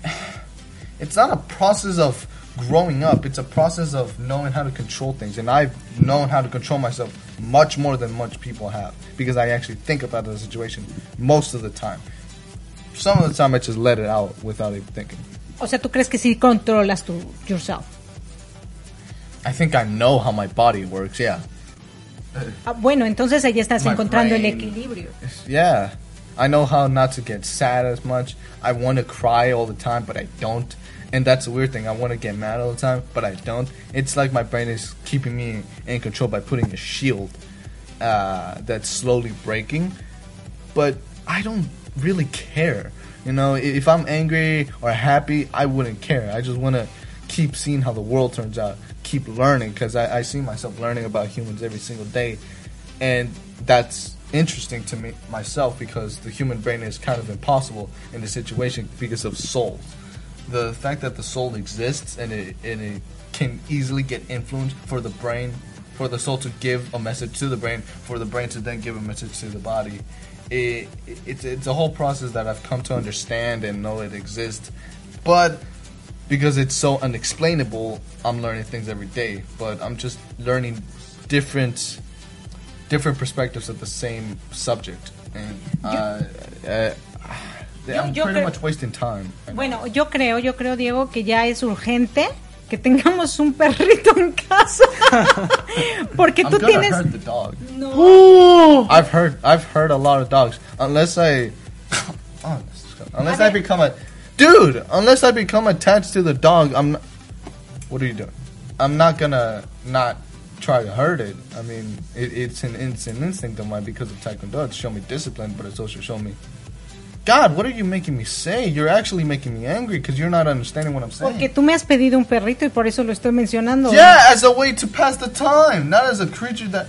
it's not a process of growing up. It's a process of knowing how to control things, and I've known how to control myself much more than much people have because I actually think about the situation most of the time. Some of the time, I just let it out without even thinking. O sea, ¿tú crees que sí controlas tu yourself? I think I know how my body works. Yeah, Ah, bueno, entonces ahí estás My encontrando el equilibrio. yeah. I know how not to get sad as much. I want to cry all the time, but I don't. And that's a weird thing. I want to get mad all the time, but I don't. It's like my brain is keeping me in control by putting a shield uh, that's slowly breaking. But I don't really care. You know, if I'm angry or happy, I wouldn't care. I just want to keep seeing how the world turns out, keep learning, because I, I see myself learning about humans every single day. And that's interesting to me myself because the human brain is kind of impossible in this situation because of souls. The fact that the soul exists and it, and it can easily get influenced for the brain, for the soul to give a message to the brain, for the brain to then give a message to the body. It, it, it's, it's a whole process that I've come to understand and know it exists. But because it's so unexplainable, I'm learning things every day. But I'm just learning different different perspectives of the same subject, and uh, uh, I'm yo pretty much wasting time. Bueno, yo creo, yo creo, Diego, que ya es urgente que tengamos un perrito en casa. Porque I'm tú gonna tienes... hurt the dog. No. Oh. I've heard I've heard a lot of dogs. Unless I, Oh, this is disgusting. unless I become a dude, unless I become attached to the dog, I'm. Not, what are you doing? I'm not gonna not try to hurt it. I mean, it, it's an it's an instinct of mine because of Taekwondo. It's show me discipline, but it's also show me. God, what are you making me say? You're actually making me angry because you're not understanding what I'm saying. Porque tú me has pedido un perrito y por eso lo estoy mencionando. Yeah, as a way to pass the time, not as a creature that.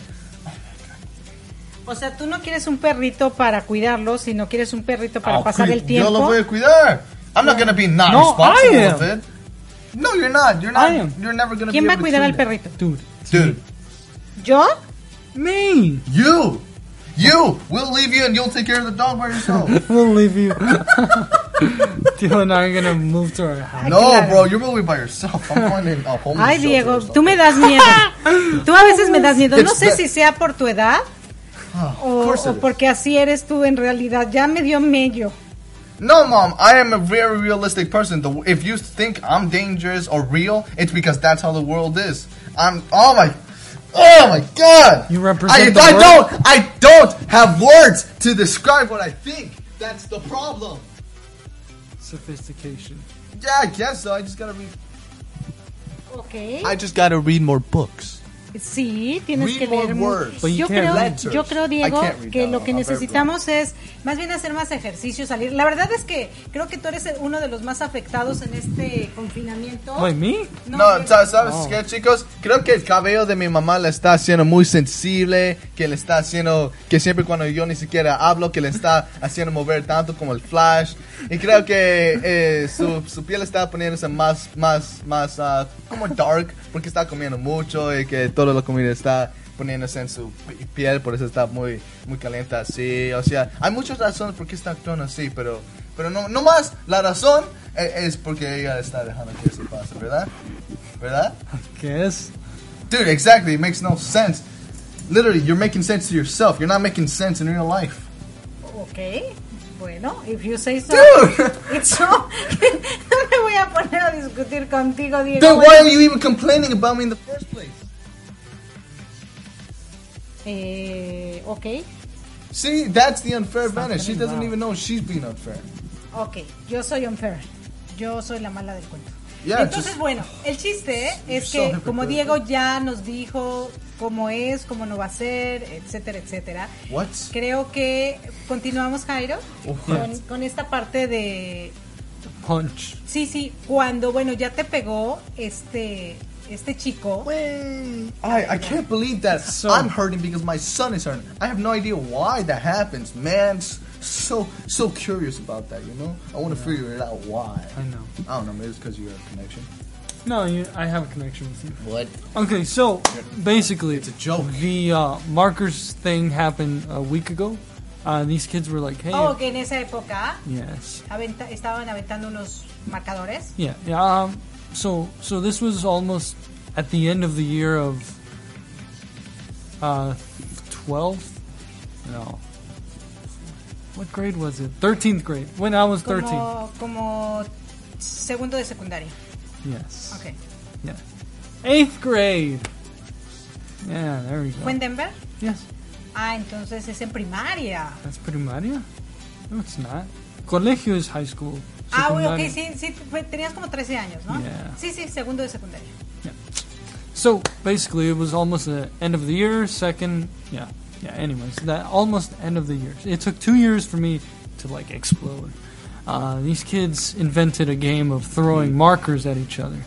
O sea, tú no quieres un perrito para cuidarlo, sino quieres un perrito para I'll pasar el tiempo. Yo lo voy a cuidar. I'm not gonna be not No, responsible I am. of it. No, you're not. You're not. I am. You're never gonna ¿Quién be va a cuidar al perrito? Dude. it. Dude, ¿Yo? Me. you, you. We'll leave you and you'll take care of the dog by yourself. We'll leave you. Tio and I are gonna move to our house. no, claro. bro, you're moving by yourself. I'm finding a homeless Ay, Diego, or something. tú me das miedo. Tú a veces me das miedo. No It's sé that- si sea por tu edad ah, of o, course o it is. porque así eres tú en realidad. Ya me dio medio. No, mom, I am a very realistic person. The, if you think I'm dangerous or real, it's because that's how the world is. I'm. Oh my. Oh my God! You represent I, the I world. don't. I don't have words to describe what I think. That's the problem. Sophistication. Yeah, I guess so. I just gotta read. Ok. I just gotta read more books. Sí, tienes Read que leer. mu- words. But you Yo creo, yo creo, Diego, que lo que necesitamos es más bien hacer más ejercicio, salir. La verdad es que creo que tú eres uno de los más afectados en este confinamiento. Wait, me? No, sa- ¿sabes Oh. qué, chicos? Creo que el cabello de mi mamá le está haciendo muy sensible, que le está haciendo, que siempre cuando yo ni siquiera hablo, que le está haciendo mover tanto como el flash. Y creo que eh, su, su piel está poniéndose más, más, más, ah, como dark, porque está comiendo mucho y que toda la comida está poniéndose en su pi- piel, por eso está muy, muy caliente así. O sea, hay muchas razones por qué está actuando así, pero, pero no, no más la razón eh, es porque ella está dejando que eso pase, ¿verdad? ¿Verdad? Guess. Dude, exactly. It makes no sense. Literally, you're making sense to yourself. You're not making sense in real life. Ok, bueno, if you say so. Dude! It's so. no me voy a poner a discutir contigo, Diego. Dude, why are you even complaining about me in the first place? Eh, ok, See, that's the unfair advantage. She doesn't even know she's being unfair. Ok, yo soy unfair. Yo soy la mala del cuento. Yeah, Entonces, just- bueno, el chiste es que como Diego ya nos dijo cómo es, cómo no va a ser, etcétera, etcétera. What? Creo que continuamos, Jairo, con, con esta parte de... Punch. Sí, sí, cuando, bueno, ya te pegó este, este chico. I, I can't believe that so, I'm hurting because my son is hurting. I have no idea why that happens, man. So so curious about that, you know. I want to figure it out why. I know. I don't know. Maybe it's because you have a connection. No, you, I have a connection with you. What? Okay, so basically, It's a joke. The uh, markers thing happened a week ago. Uh, these kids were like, "Hey, Oh, que en esa época yes, aventa- estaban aventando unos marcadores. yeah, yeah." Um, so, so this was almost at the end of the year of uh, twelfth. No, what grade was it? Thirteenth grade. When I was thirteen. Como, como segundo de secundaria. Yes. Ok. Yeah. Eighth grade. Yeah, there we go. ¿Fue en Denver? Yes. Ah, entonces es en primaria. That's primaria? No, it's not. Colegio is high school. Ah, ok, sí, sí, fue- tenías como 13 años, ¿no? Yeah. Sí, sí, segundo de secundaria. So basically, it was almost the end of the year. Second, yeah, yeah. Anyways, that almost end of the year. It took two years for me to like explode. Uh, these kids invented a game of throwing markers at each other,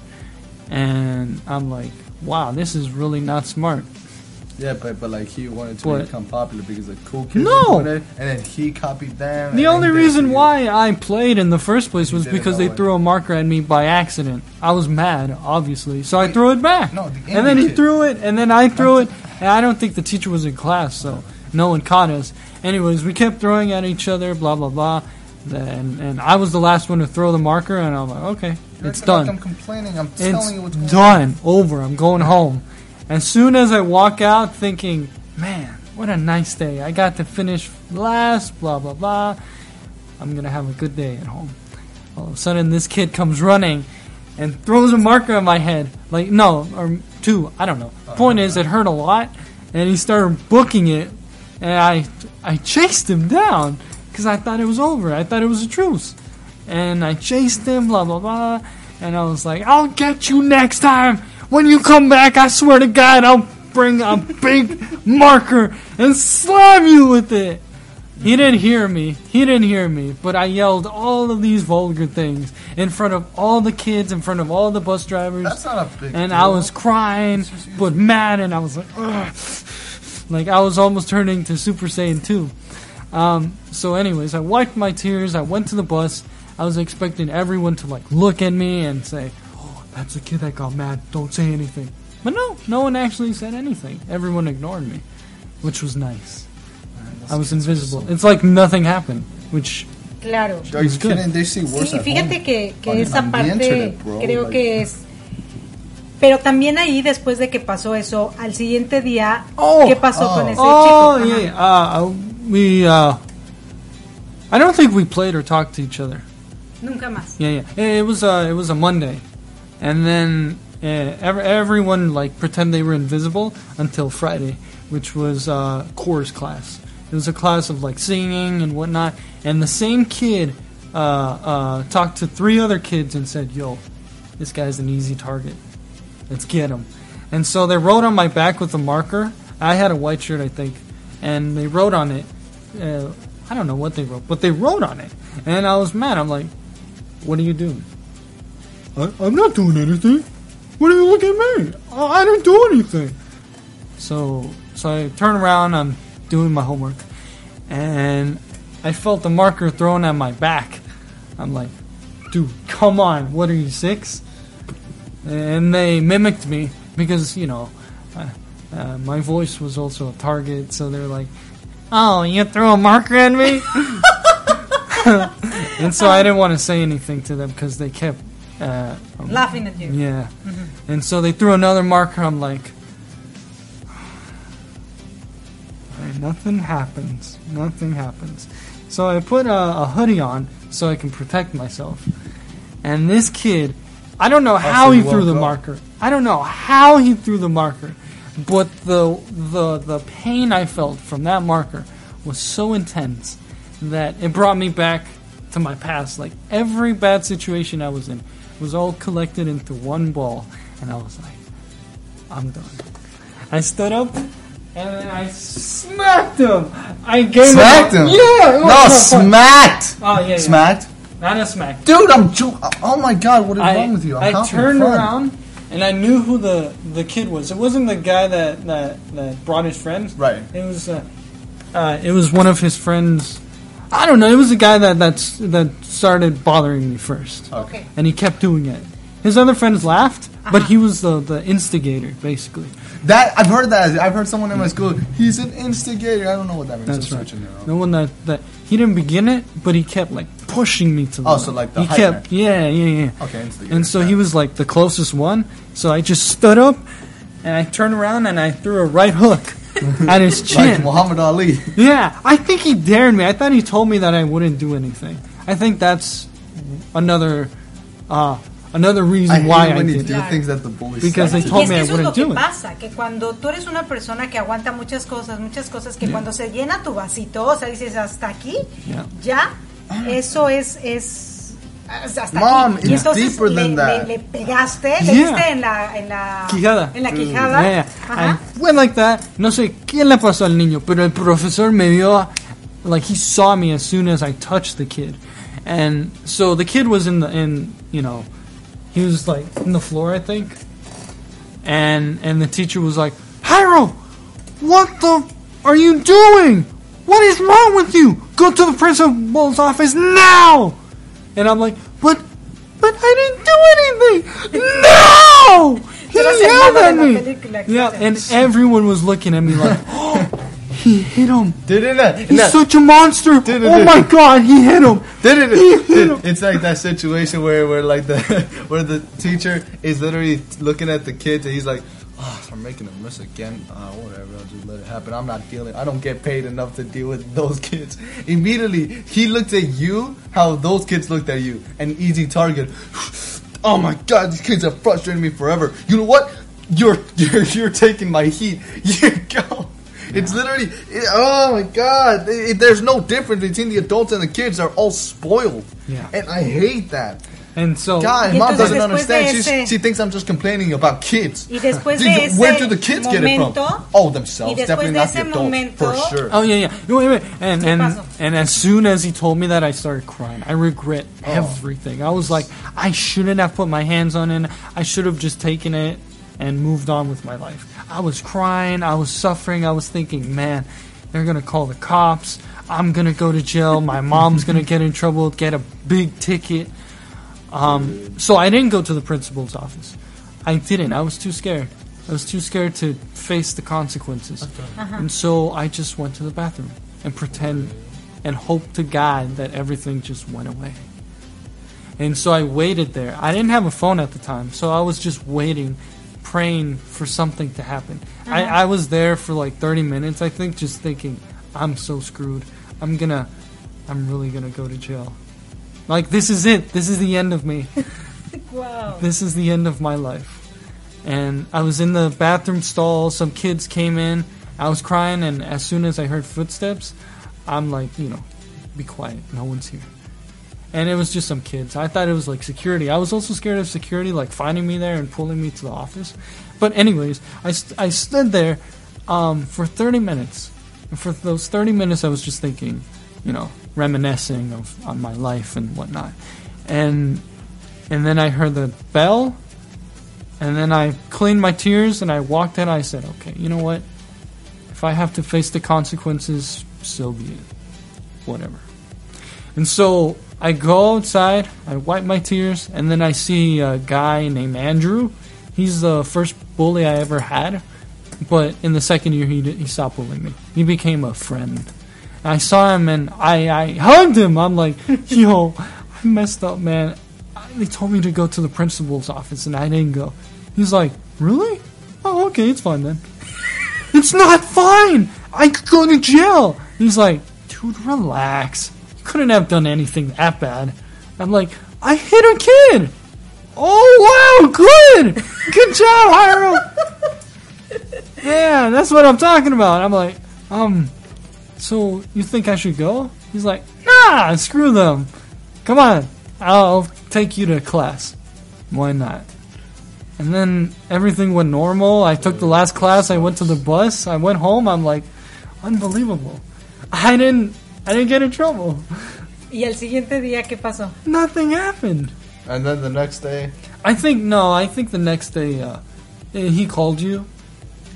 and I'm like, wow, this is really not smart. Yeah, but but like he wanted to What? become popular because the cool kids No! it, and then he copied them. The only reason did why I played in the first place was because they way. threw a marker at me by accident. I was mad, obviously, so I threw it back. No, the and then he kid. threw it, and then I threw it, and I don't think the teacher was in class, so no one caught us. Anyways, we kept throwing at each other, blah blah blah. Then and I was the last one to throw the marker, and I'm like, okay, You're it's acting like done. I'm complaining. I'm It's telling you what's going on. done. Over. I'm going home. As soon as I walk out, thinking, man, what a nice day. I got to finish last, blah, blah, blah. I'm going to have a good day at home. All of a sudden, this kid comes running and throws a marker at my head. Like, no, or two. I don't know. Point is, it hurt a lot. And he started booking it. And I, I chased him down because I thought it was over. I thought it was a truce and I chased him, blah blah blah. And I was like, "I'll get you next time. When you come back, I swear to God, I'll bring a big marker and slam you with it." He didn't hear me. He didn't hear me. But I yelled all of these vulgar things in front of all the kids, in front of all the bus drivers. That's not a big and deal. I was crying, but mad, and I was like, Ugh. like I was almost turning to Super Saiyan 2. Um, so, anyways, I wiped my tears. I went to the bus. I was expecting everyone to like look at me and say, "Oh, that's the kid that got mad. Don't say anything." But no, no one actually said anything. Everyone ignored me, which was nice. I was invisible. It's like nothing happened, which Claro. Are It's good. kidding? They see worse Sí, y at fíjate home. que, que On- esa on the parte internet, bro, creo like- que es... Pero también ahí, después de que pasó eso, al siguiente día, Oh. ¿qué pasó con ese oh chico? Ajá. yeah, yeah. Uh, we uh, I don't think we played or talked to each other. Nunca más. Yeah, yeah. It was uh, it was a Monday, and then uh, ev- everyone like pretend they were invisible until Friday, which was uh, chorus class. It was a class of like singing and whatnot, and the same kid uh, uh, talked to three other kids and said, "Yo, this guy's an easy target. Let's get him." And so they wrote on my back with a marker. I had a white shirt, I think, and they wrote on it. Uh, I don't know what they wrote, but they wrote on it, and I was mad. I'm like, "What are you doing?" I, I'm not doing anything. What are you looking at me? I, I didn't do anything. So, so I turn around. I'm doing my homework, and I felt the marker thrown at my back. I'm like, dude, come on. What are you six? And they mimicked me because you know, uh, uh, my voice was also a target. So they're like, "Oh, you threw a marker at me." and so I didn't want to say anything to them because they kept uh, um, Laughing at you. Yeah. Mhm. And so they threw another marker. I'm like, "Hey, nothing happens. Nothing happens. So I put a, a hoodie on so I can protect myself. And this kid, I don't know how so he threw the go. marker. I don't know how he threw the marker, but the the the pain I felt from that marker was so intense that it brought me back to my past. Like every bad situation I was in was all collected into one ball, and I was like, I'm done. I stood up. And then I smacked him. I gave Smacked him. him? Yeah. No, no, smacked. Oh yeah, yeah. Smacked. Not a smack. Dude, I'm. Ju- oh my god, what is I, wrong with you? I'm I turned fun. around and I knew who the, the kid was. It wasn't the guy that, that, that brought his friends. Right. It was uh, uh, it was one of his friends. I don't know. It was a guy that that's, that started bothering me first, Okay. and he kept doing it. His other friends laughed, but uh-huh. he was the, the instigator, basically. That I've heard that. I've heard someone in my school. He's an instigator. I don't know what that means. That's I'm right. searching it. The one that, that he didn't begin it, but he kept like pushing me to. The Oh, so like the he hype kept, yeah, yeah, yeah. Okay, instigator. And so he was like the closest one. So I just stood up and I turned around and I threw a right hook at his like chin. Muhammad Ali. yeah, I think he dared me. I thought he told me that I wouldn't do anything. I think that's another uh, another I reason hate why it I when you did. do it. things that the boys Because say they to told y es me que I eso es lo wouldn't que do it. pasa, que cuando tú eres una persona que aguanta muchas cosas, muchas cosas, que cuando se llena tu vasito, o sea, dices hasta aquí, Yeah. ya, eso es, es hasta Mom, aquí. Y it's entonces deeper le, than that. le- le pegaste, le Yeah. diste en la, en la Quijada. En la quijada. Yeah, Ajá. I went like that. No sé quién le pasó al niño, pero el profesor me vio, like he saw me as soon as I touched the kid, and so the kid was in the in you know, he was like in the floor I think, and and the teacher was like, Harold, what the are you doing? What is wrong with you? Go to the principal's office now. And I'm like, but but I didn't do anything. No! He Tú eres el yelled at me. Yeah, and everyone was looking at me like, oh, he hit him. Did it? uh, He's such a monster. Oh my god, he hit him. Did it? He hit him. It's like that situation where, where like the where the teacher is literally looking at the kids and he's like, "Oh, I'm making a mess again. Uh, whatever. I'll just let it happen. I'm not dealing. I don't get paid enough to deal with those kids." Immediately, he looked at you how those kids looked at you. An easy target. Oh my God, these kids have frustrated me forever. You know what? You're you're you're taking my heat. You go. It's literally, it- oh my god! It- there's no difference between the adults and the kids. They're all spoiled, Yeah. and I hate that. And so God, mom doesn't understand. Ese- she thinks I'm just complaining about kids. Y después Dude, de where do the kids get it from? Oh, themselves. Definitely de not the adults, momento- for sure. Oh yeah, yeah. Wait, wait. And and and as soon as he told me that, I started crying. I regret Oh. everything. I was like, I shouldn't have put my hands on it. I should have just taken it and moved on with my life. I was crying. I was suffering. I was thinking, man, they're gonna call the cops. I'm gonna go to jail. My mom's gonna get in trouble, get a big ticket. Um, so I didn't go to the principal's office. I didn't. I was too scared. I was too scared to face the consequences. And so I just went to the bathroom and pretend and hope to God that everything just went away. And so I waited there. I didn't have a phone at the time, so I was just waiting, praying for something to happen. I, I was there for like 30 minutes, I think, just thinking, I'm so screwed. I'm gonna, I'm really gonna go to jail. Like, this is it. This is the end of me. Wow. this is the end of my life. And I was in the bathroom stall. Some kids came in. I was crying, and as soon as I heard footsteps, I'm like, you know, be quiet. No one's here. And it was just some kids. I thought it was like security. I was also scared of security, like finding me there and pulling me to the office. But anyways, I, st- I stood there um, for 30 minutes. And for those 30 minutes, I was just thinking, you know, reminiscing of on my life and whatnot. And and then I heard the bell, and then I cleaned my tears and I walked in. I said, okay, you know what? If I have to face the consequences, so be it. Whatever. And so I go outside, I wipe my tears, and then I see a guy named Andrew. He's the first bully I ever had, but in the second year he, he stopped bullying me. He became a friend. And I saw him and I, I hugged him. I'm like, yo, I messed up, man. They told me to go to the principal's office and I didn't go. He's like, really? Oh, okay, it's fine then. it's not fine. I could go to jail. He's like, dude, relax. You couldn't have done anything that bad. I'm like, I hit a kid. Oh wow, good, good job, Harold. yeah, that's what I'm talking about. I'm like, um, so you think I should go? He's like, nah, screw them. come on, I'll take you to class. Why not? And then everything went normal. I took the last class. I went to the bus. I went home. I'm like, unbelievable. I didn't, I didn't get in trouble. ¿Y el siguiente día qué pasó? Nothing happened. And then the next day, I think no. I think the next day, uh, he called you,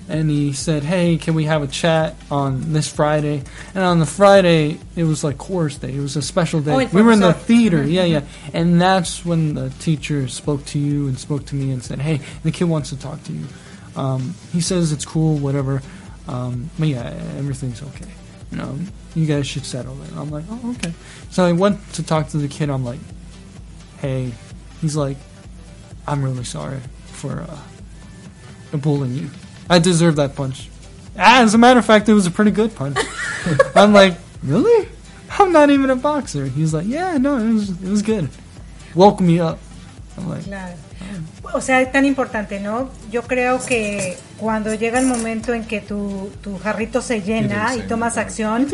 and he said, "Hey, can we have a chat on this Friday?" And on the Friday, it was like chorus day. It was a special day. Oh, we were in the theater, yeah, yeah. And that's when the teacher spoke to you and spoke to me and said, "Hey, the kid wants to talk to you. Um, he says it's cool, whatever. Um, but yeah, everything's okay. You know, you guys should settle it." I'm like, "Oh, okay." So I went to talk to the kid. I'm like, "Hey," he's like, "I'm really sorry for uh, bullying you. I deserve that punch." As a matter of fact, it was a pretty good punch. I'm like, really? I'm not even a boxer. He's like, yeah, no, it was, it was good. Woke me up. I'm like, Claro. O sea, es tan importante, ¿no? Yo creo que cuando llega el momento en que tu, tu jarrito se llena y tomas acción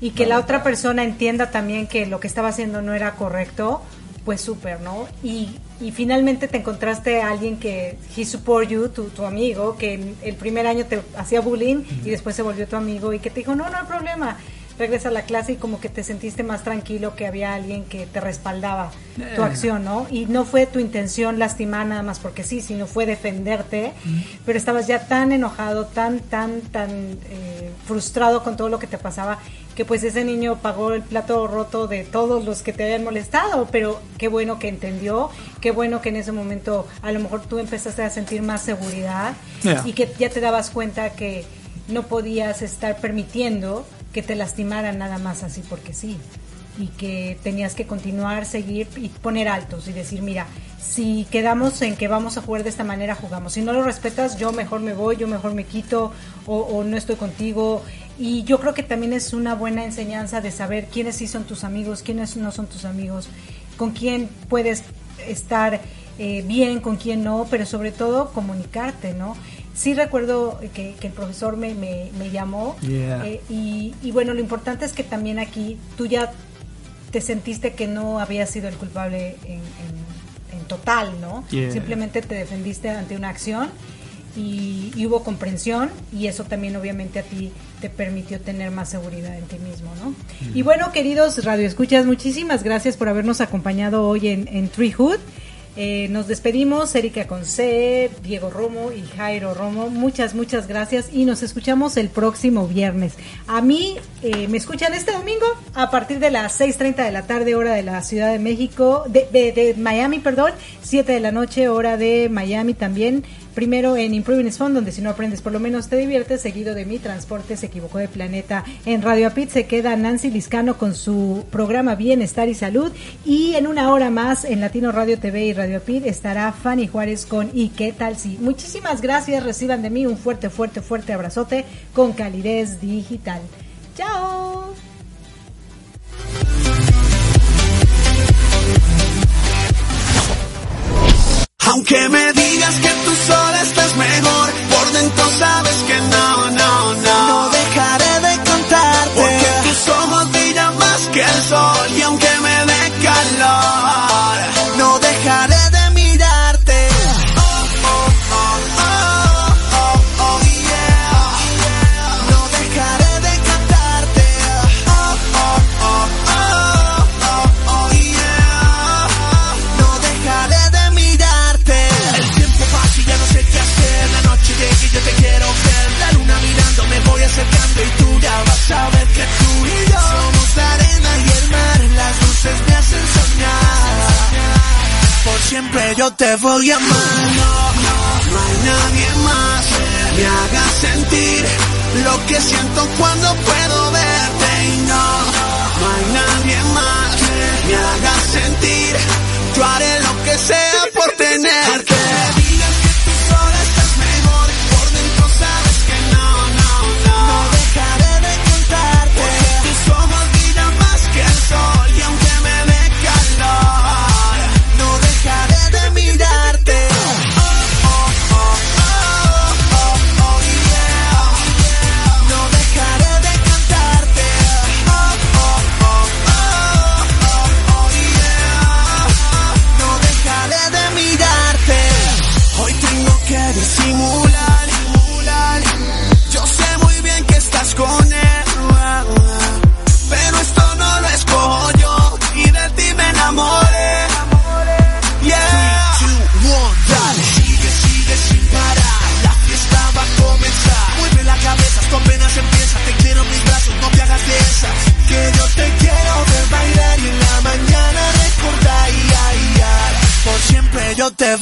y que la otra persona entienda también que lo que estaba haciendo no era correcto, pues súper, ¿no? Y, y finalmente te encontraste a alguien que he support you, tu, tu amigo, que el primer año te hacía bullying y después se volvió tu amigo y que te dijo, no, no hay problema. Regresa a la clase y como que te sentiste más tranquilo que había alguien que te respaldaba tu Eh. acción, ¿no? Y no fue tu intención lastimar nada más porque sí, sino fue defenderte, pero estabas ya tan enojado, tan, tan, tan eh, frustrado con todo lo que te pasaba, que pues ese niño pagó el plato roto de todos los que te habían molestado, pero qué bueno que entendió, qué bueno que en ese momento a lo mejor tú empezaste a sentir más seguridad Yeah. y que ya te dabas cuenta que no podías estar permitiendo que te lastimaran nada más así porque sí y que tenías que continuar, seguir y poner altos y decir, mira, si quedamos en que vamos a jugar de esta manera, jugamos. Si no lo respetas, yo mejor me voy, yo mejor me quito o, no estoy contigo. Y yo creo que también es una buena enseñanza de saber quiénes sí son tus amigos, quiénes no son tus amigos, con quién puedes estar eh, bien, con quién no, pero sobre todo comunicarte, ¿no? Sí recuerdo que, que el profesor me, me, me llamó Yeah. eh, y, y bueno, lo importante es que también aquí tú ya te sentiste que no habías sido el culpable en, en- en total, ¿no? Yeah. Simplemente te defendiste ante una acción y, y hubo comprensión y eso también obviamente a ti te permitió tener más seguridad en ti mismo, ¿no? Y bueno, queridos radioescuchas, muchísimas gracias por habernos acompañado hoy en, en Treehood. Eh, nos despedimos, Erika Conce, Diego Romo y Jairo Romo. Muchas, muchas gracias y nos escuchamos el próximo viernes. A mí eh, me escuchan este domingo a partir de las 6.30 de la tarde, hora de la Ciudad de México, de, de- Miami, perdón, 7 de la noche, hora de Miami también. Primero en Improving is Fun, donde si no aprendes por lo menos te diviertes, seguido de Mi Transporte se equivocó de planeta. En Radio Apit se queda Nancy Liscano con su programa Bienestar y Salud. Y en una hora más en Latino Radio TV y Radio Apit estará Fanny Juárez con ¿Y qué tal si? Muchísimas gracias, reciban de mí un fuerte, fuerte, fuerte abrazote con calidez digital. ¡Chao! Aunque me digas que tú sola estás mejor, por dentro sabes que no, no, no. No dejaré de contarte. Porque tus ojos brillan más que el sol. Y aunque yo te voy a amar. No, no, hay nadie más me haga sentir lo que siento cuando puedo verte y no, no hay nadie más me haga sentir. Yo haré lo que sea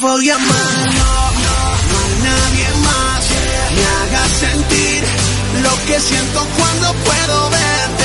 te voy a amar. No, no, no hay nadie más me haga sentir lo que siento cuando puedo verte.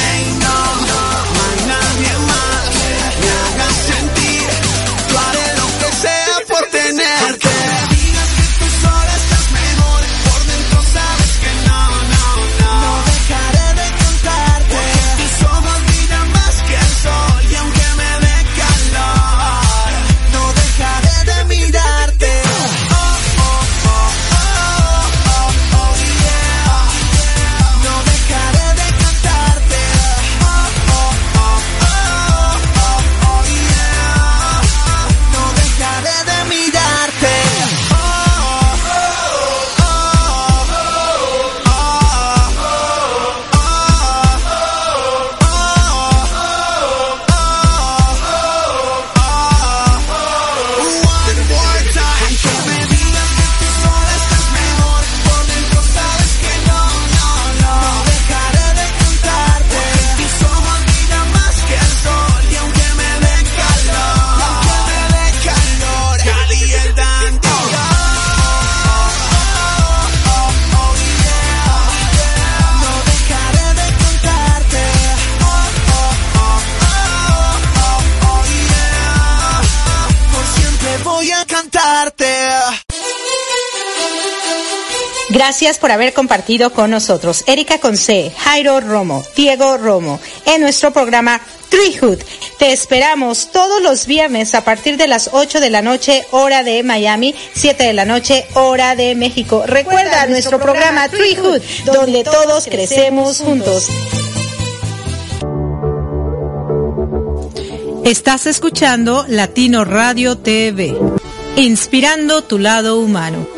Gracias por haber compartido con nosotros Erika Conce, Jairo Romo, Diego Romo en nuestro programa Treehood. Te esperamos todos los viernes a partir de las 8 de la noche, hora de Miami, 7 de la noche, hora de México. Recuerda nuestro programa Treehood, donde todos crecemos juntos. Estás escuchando Latino Radio TV, inspirando tu lado humano.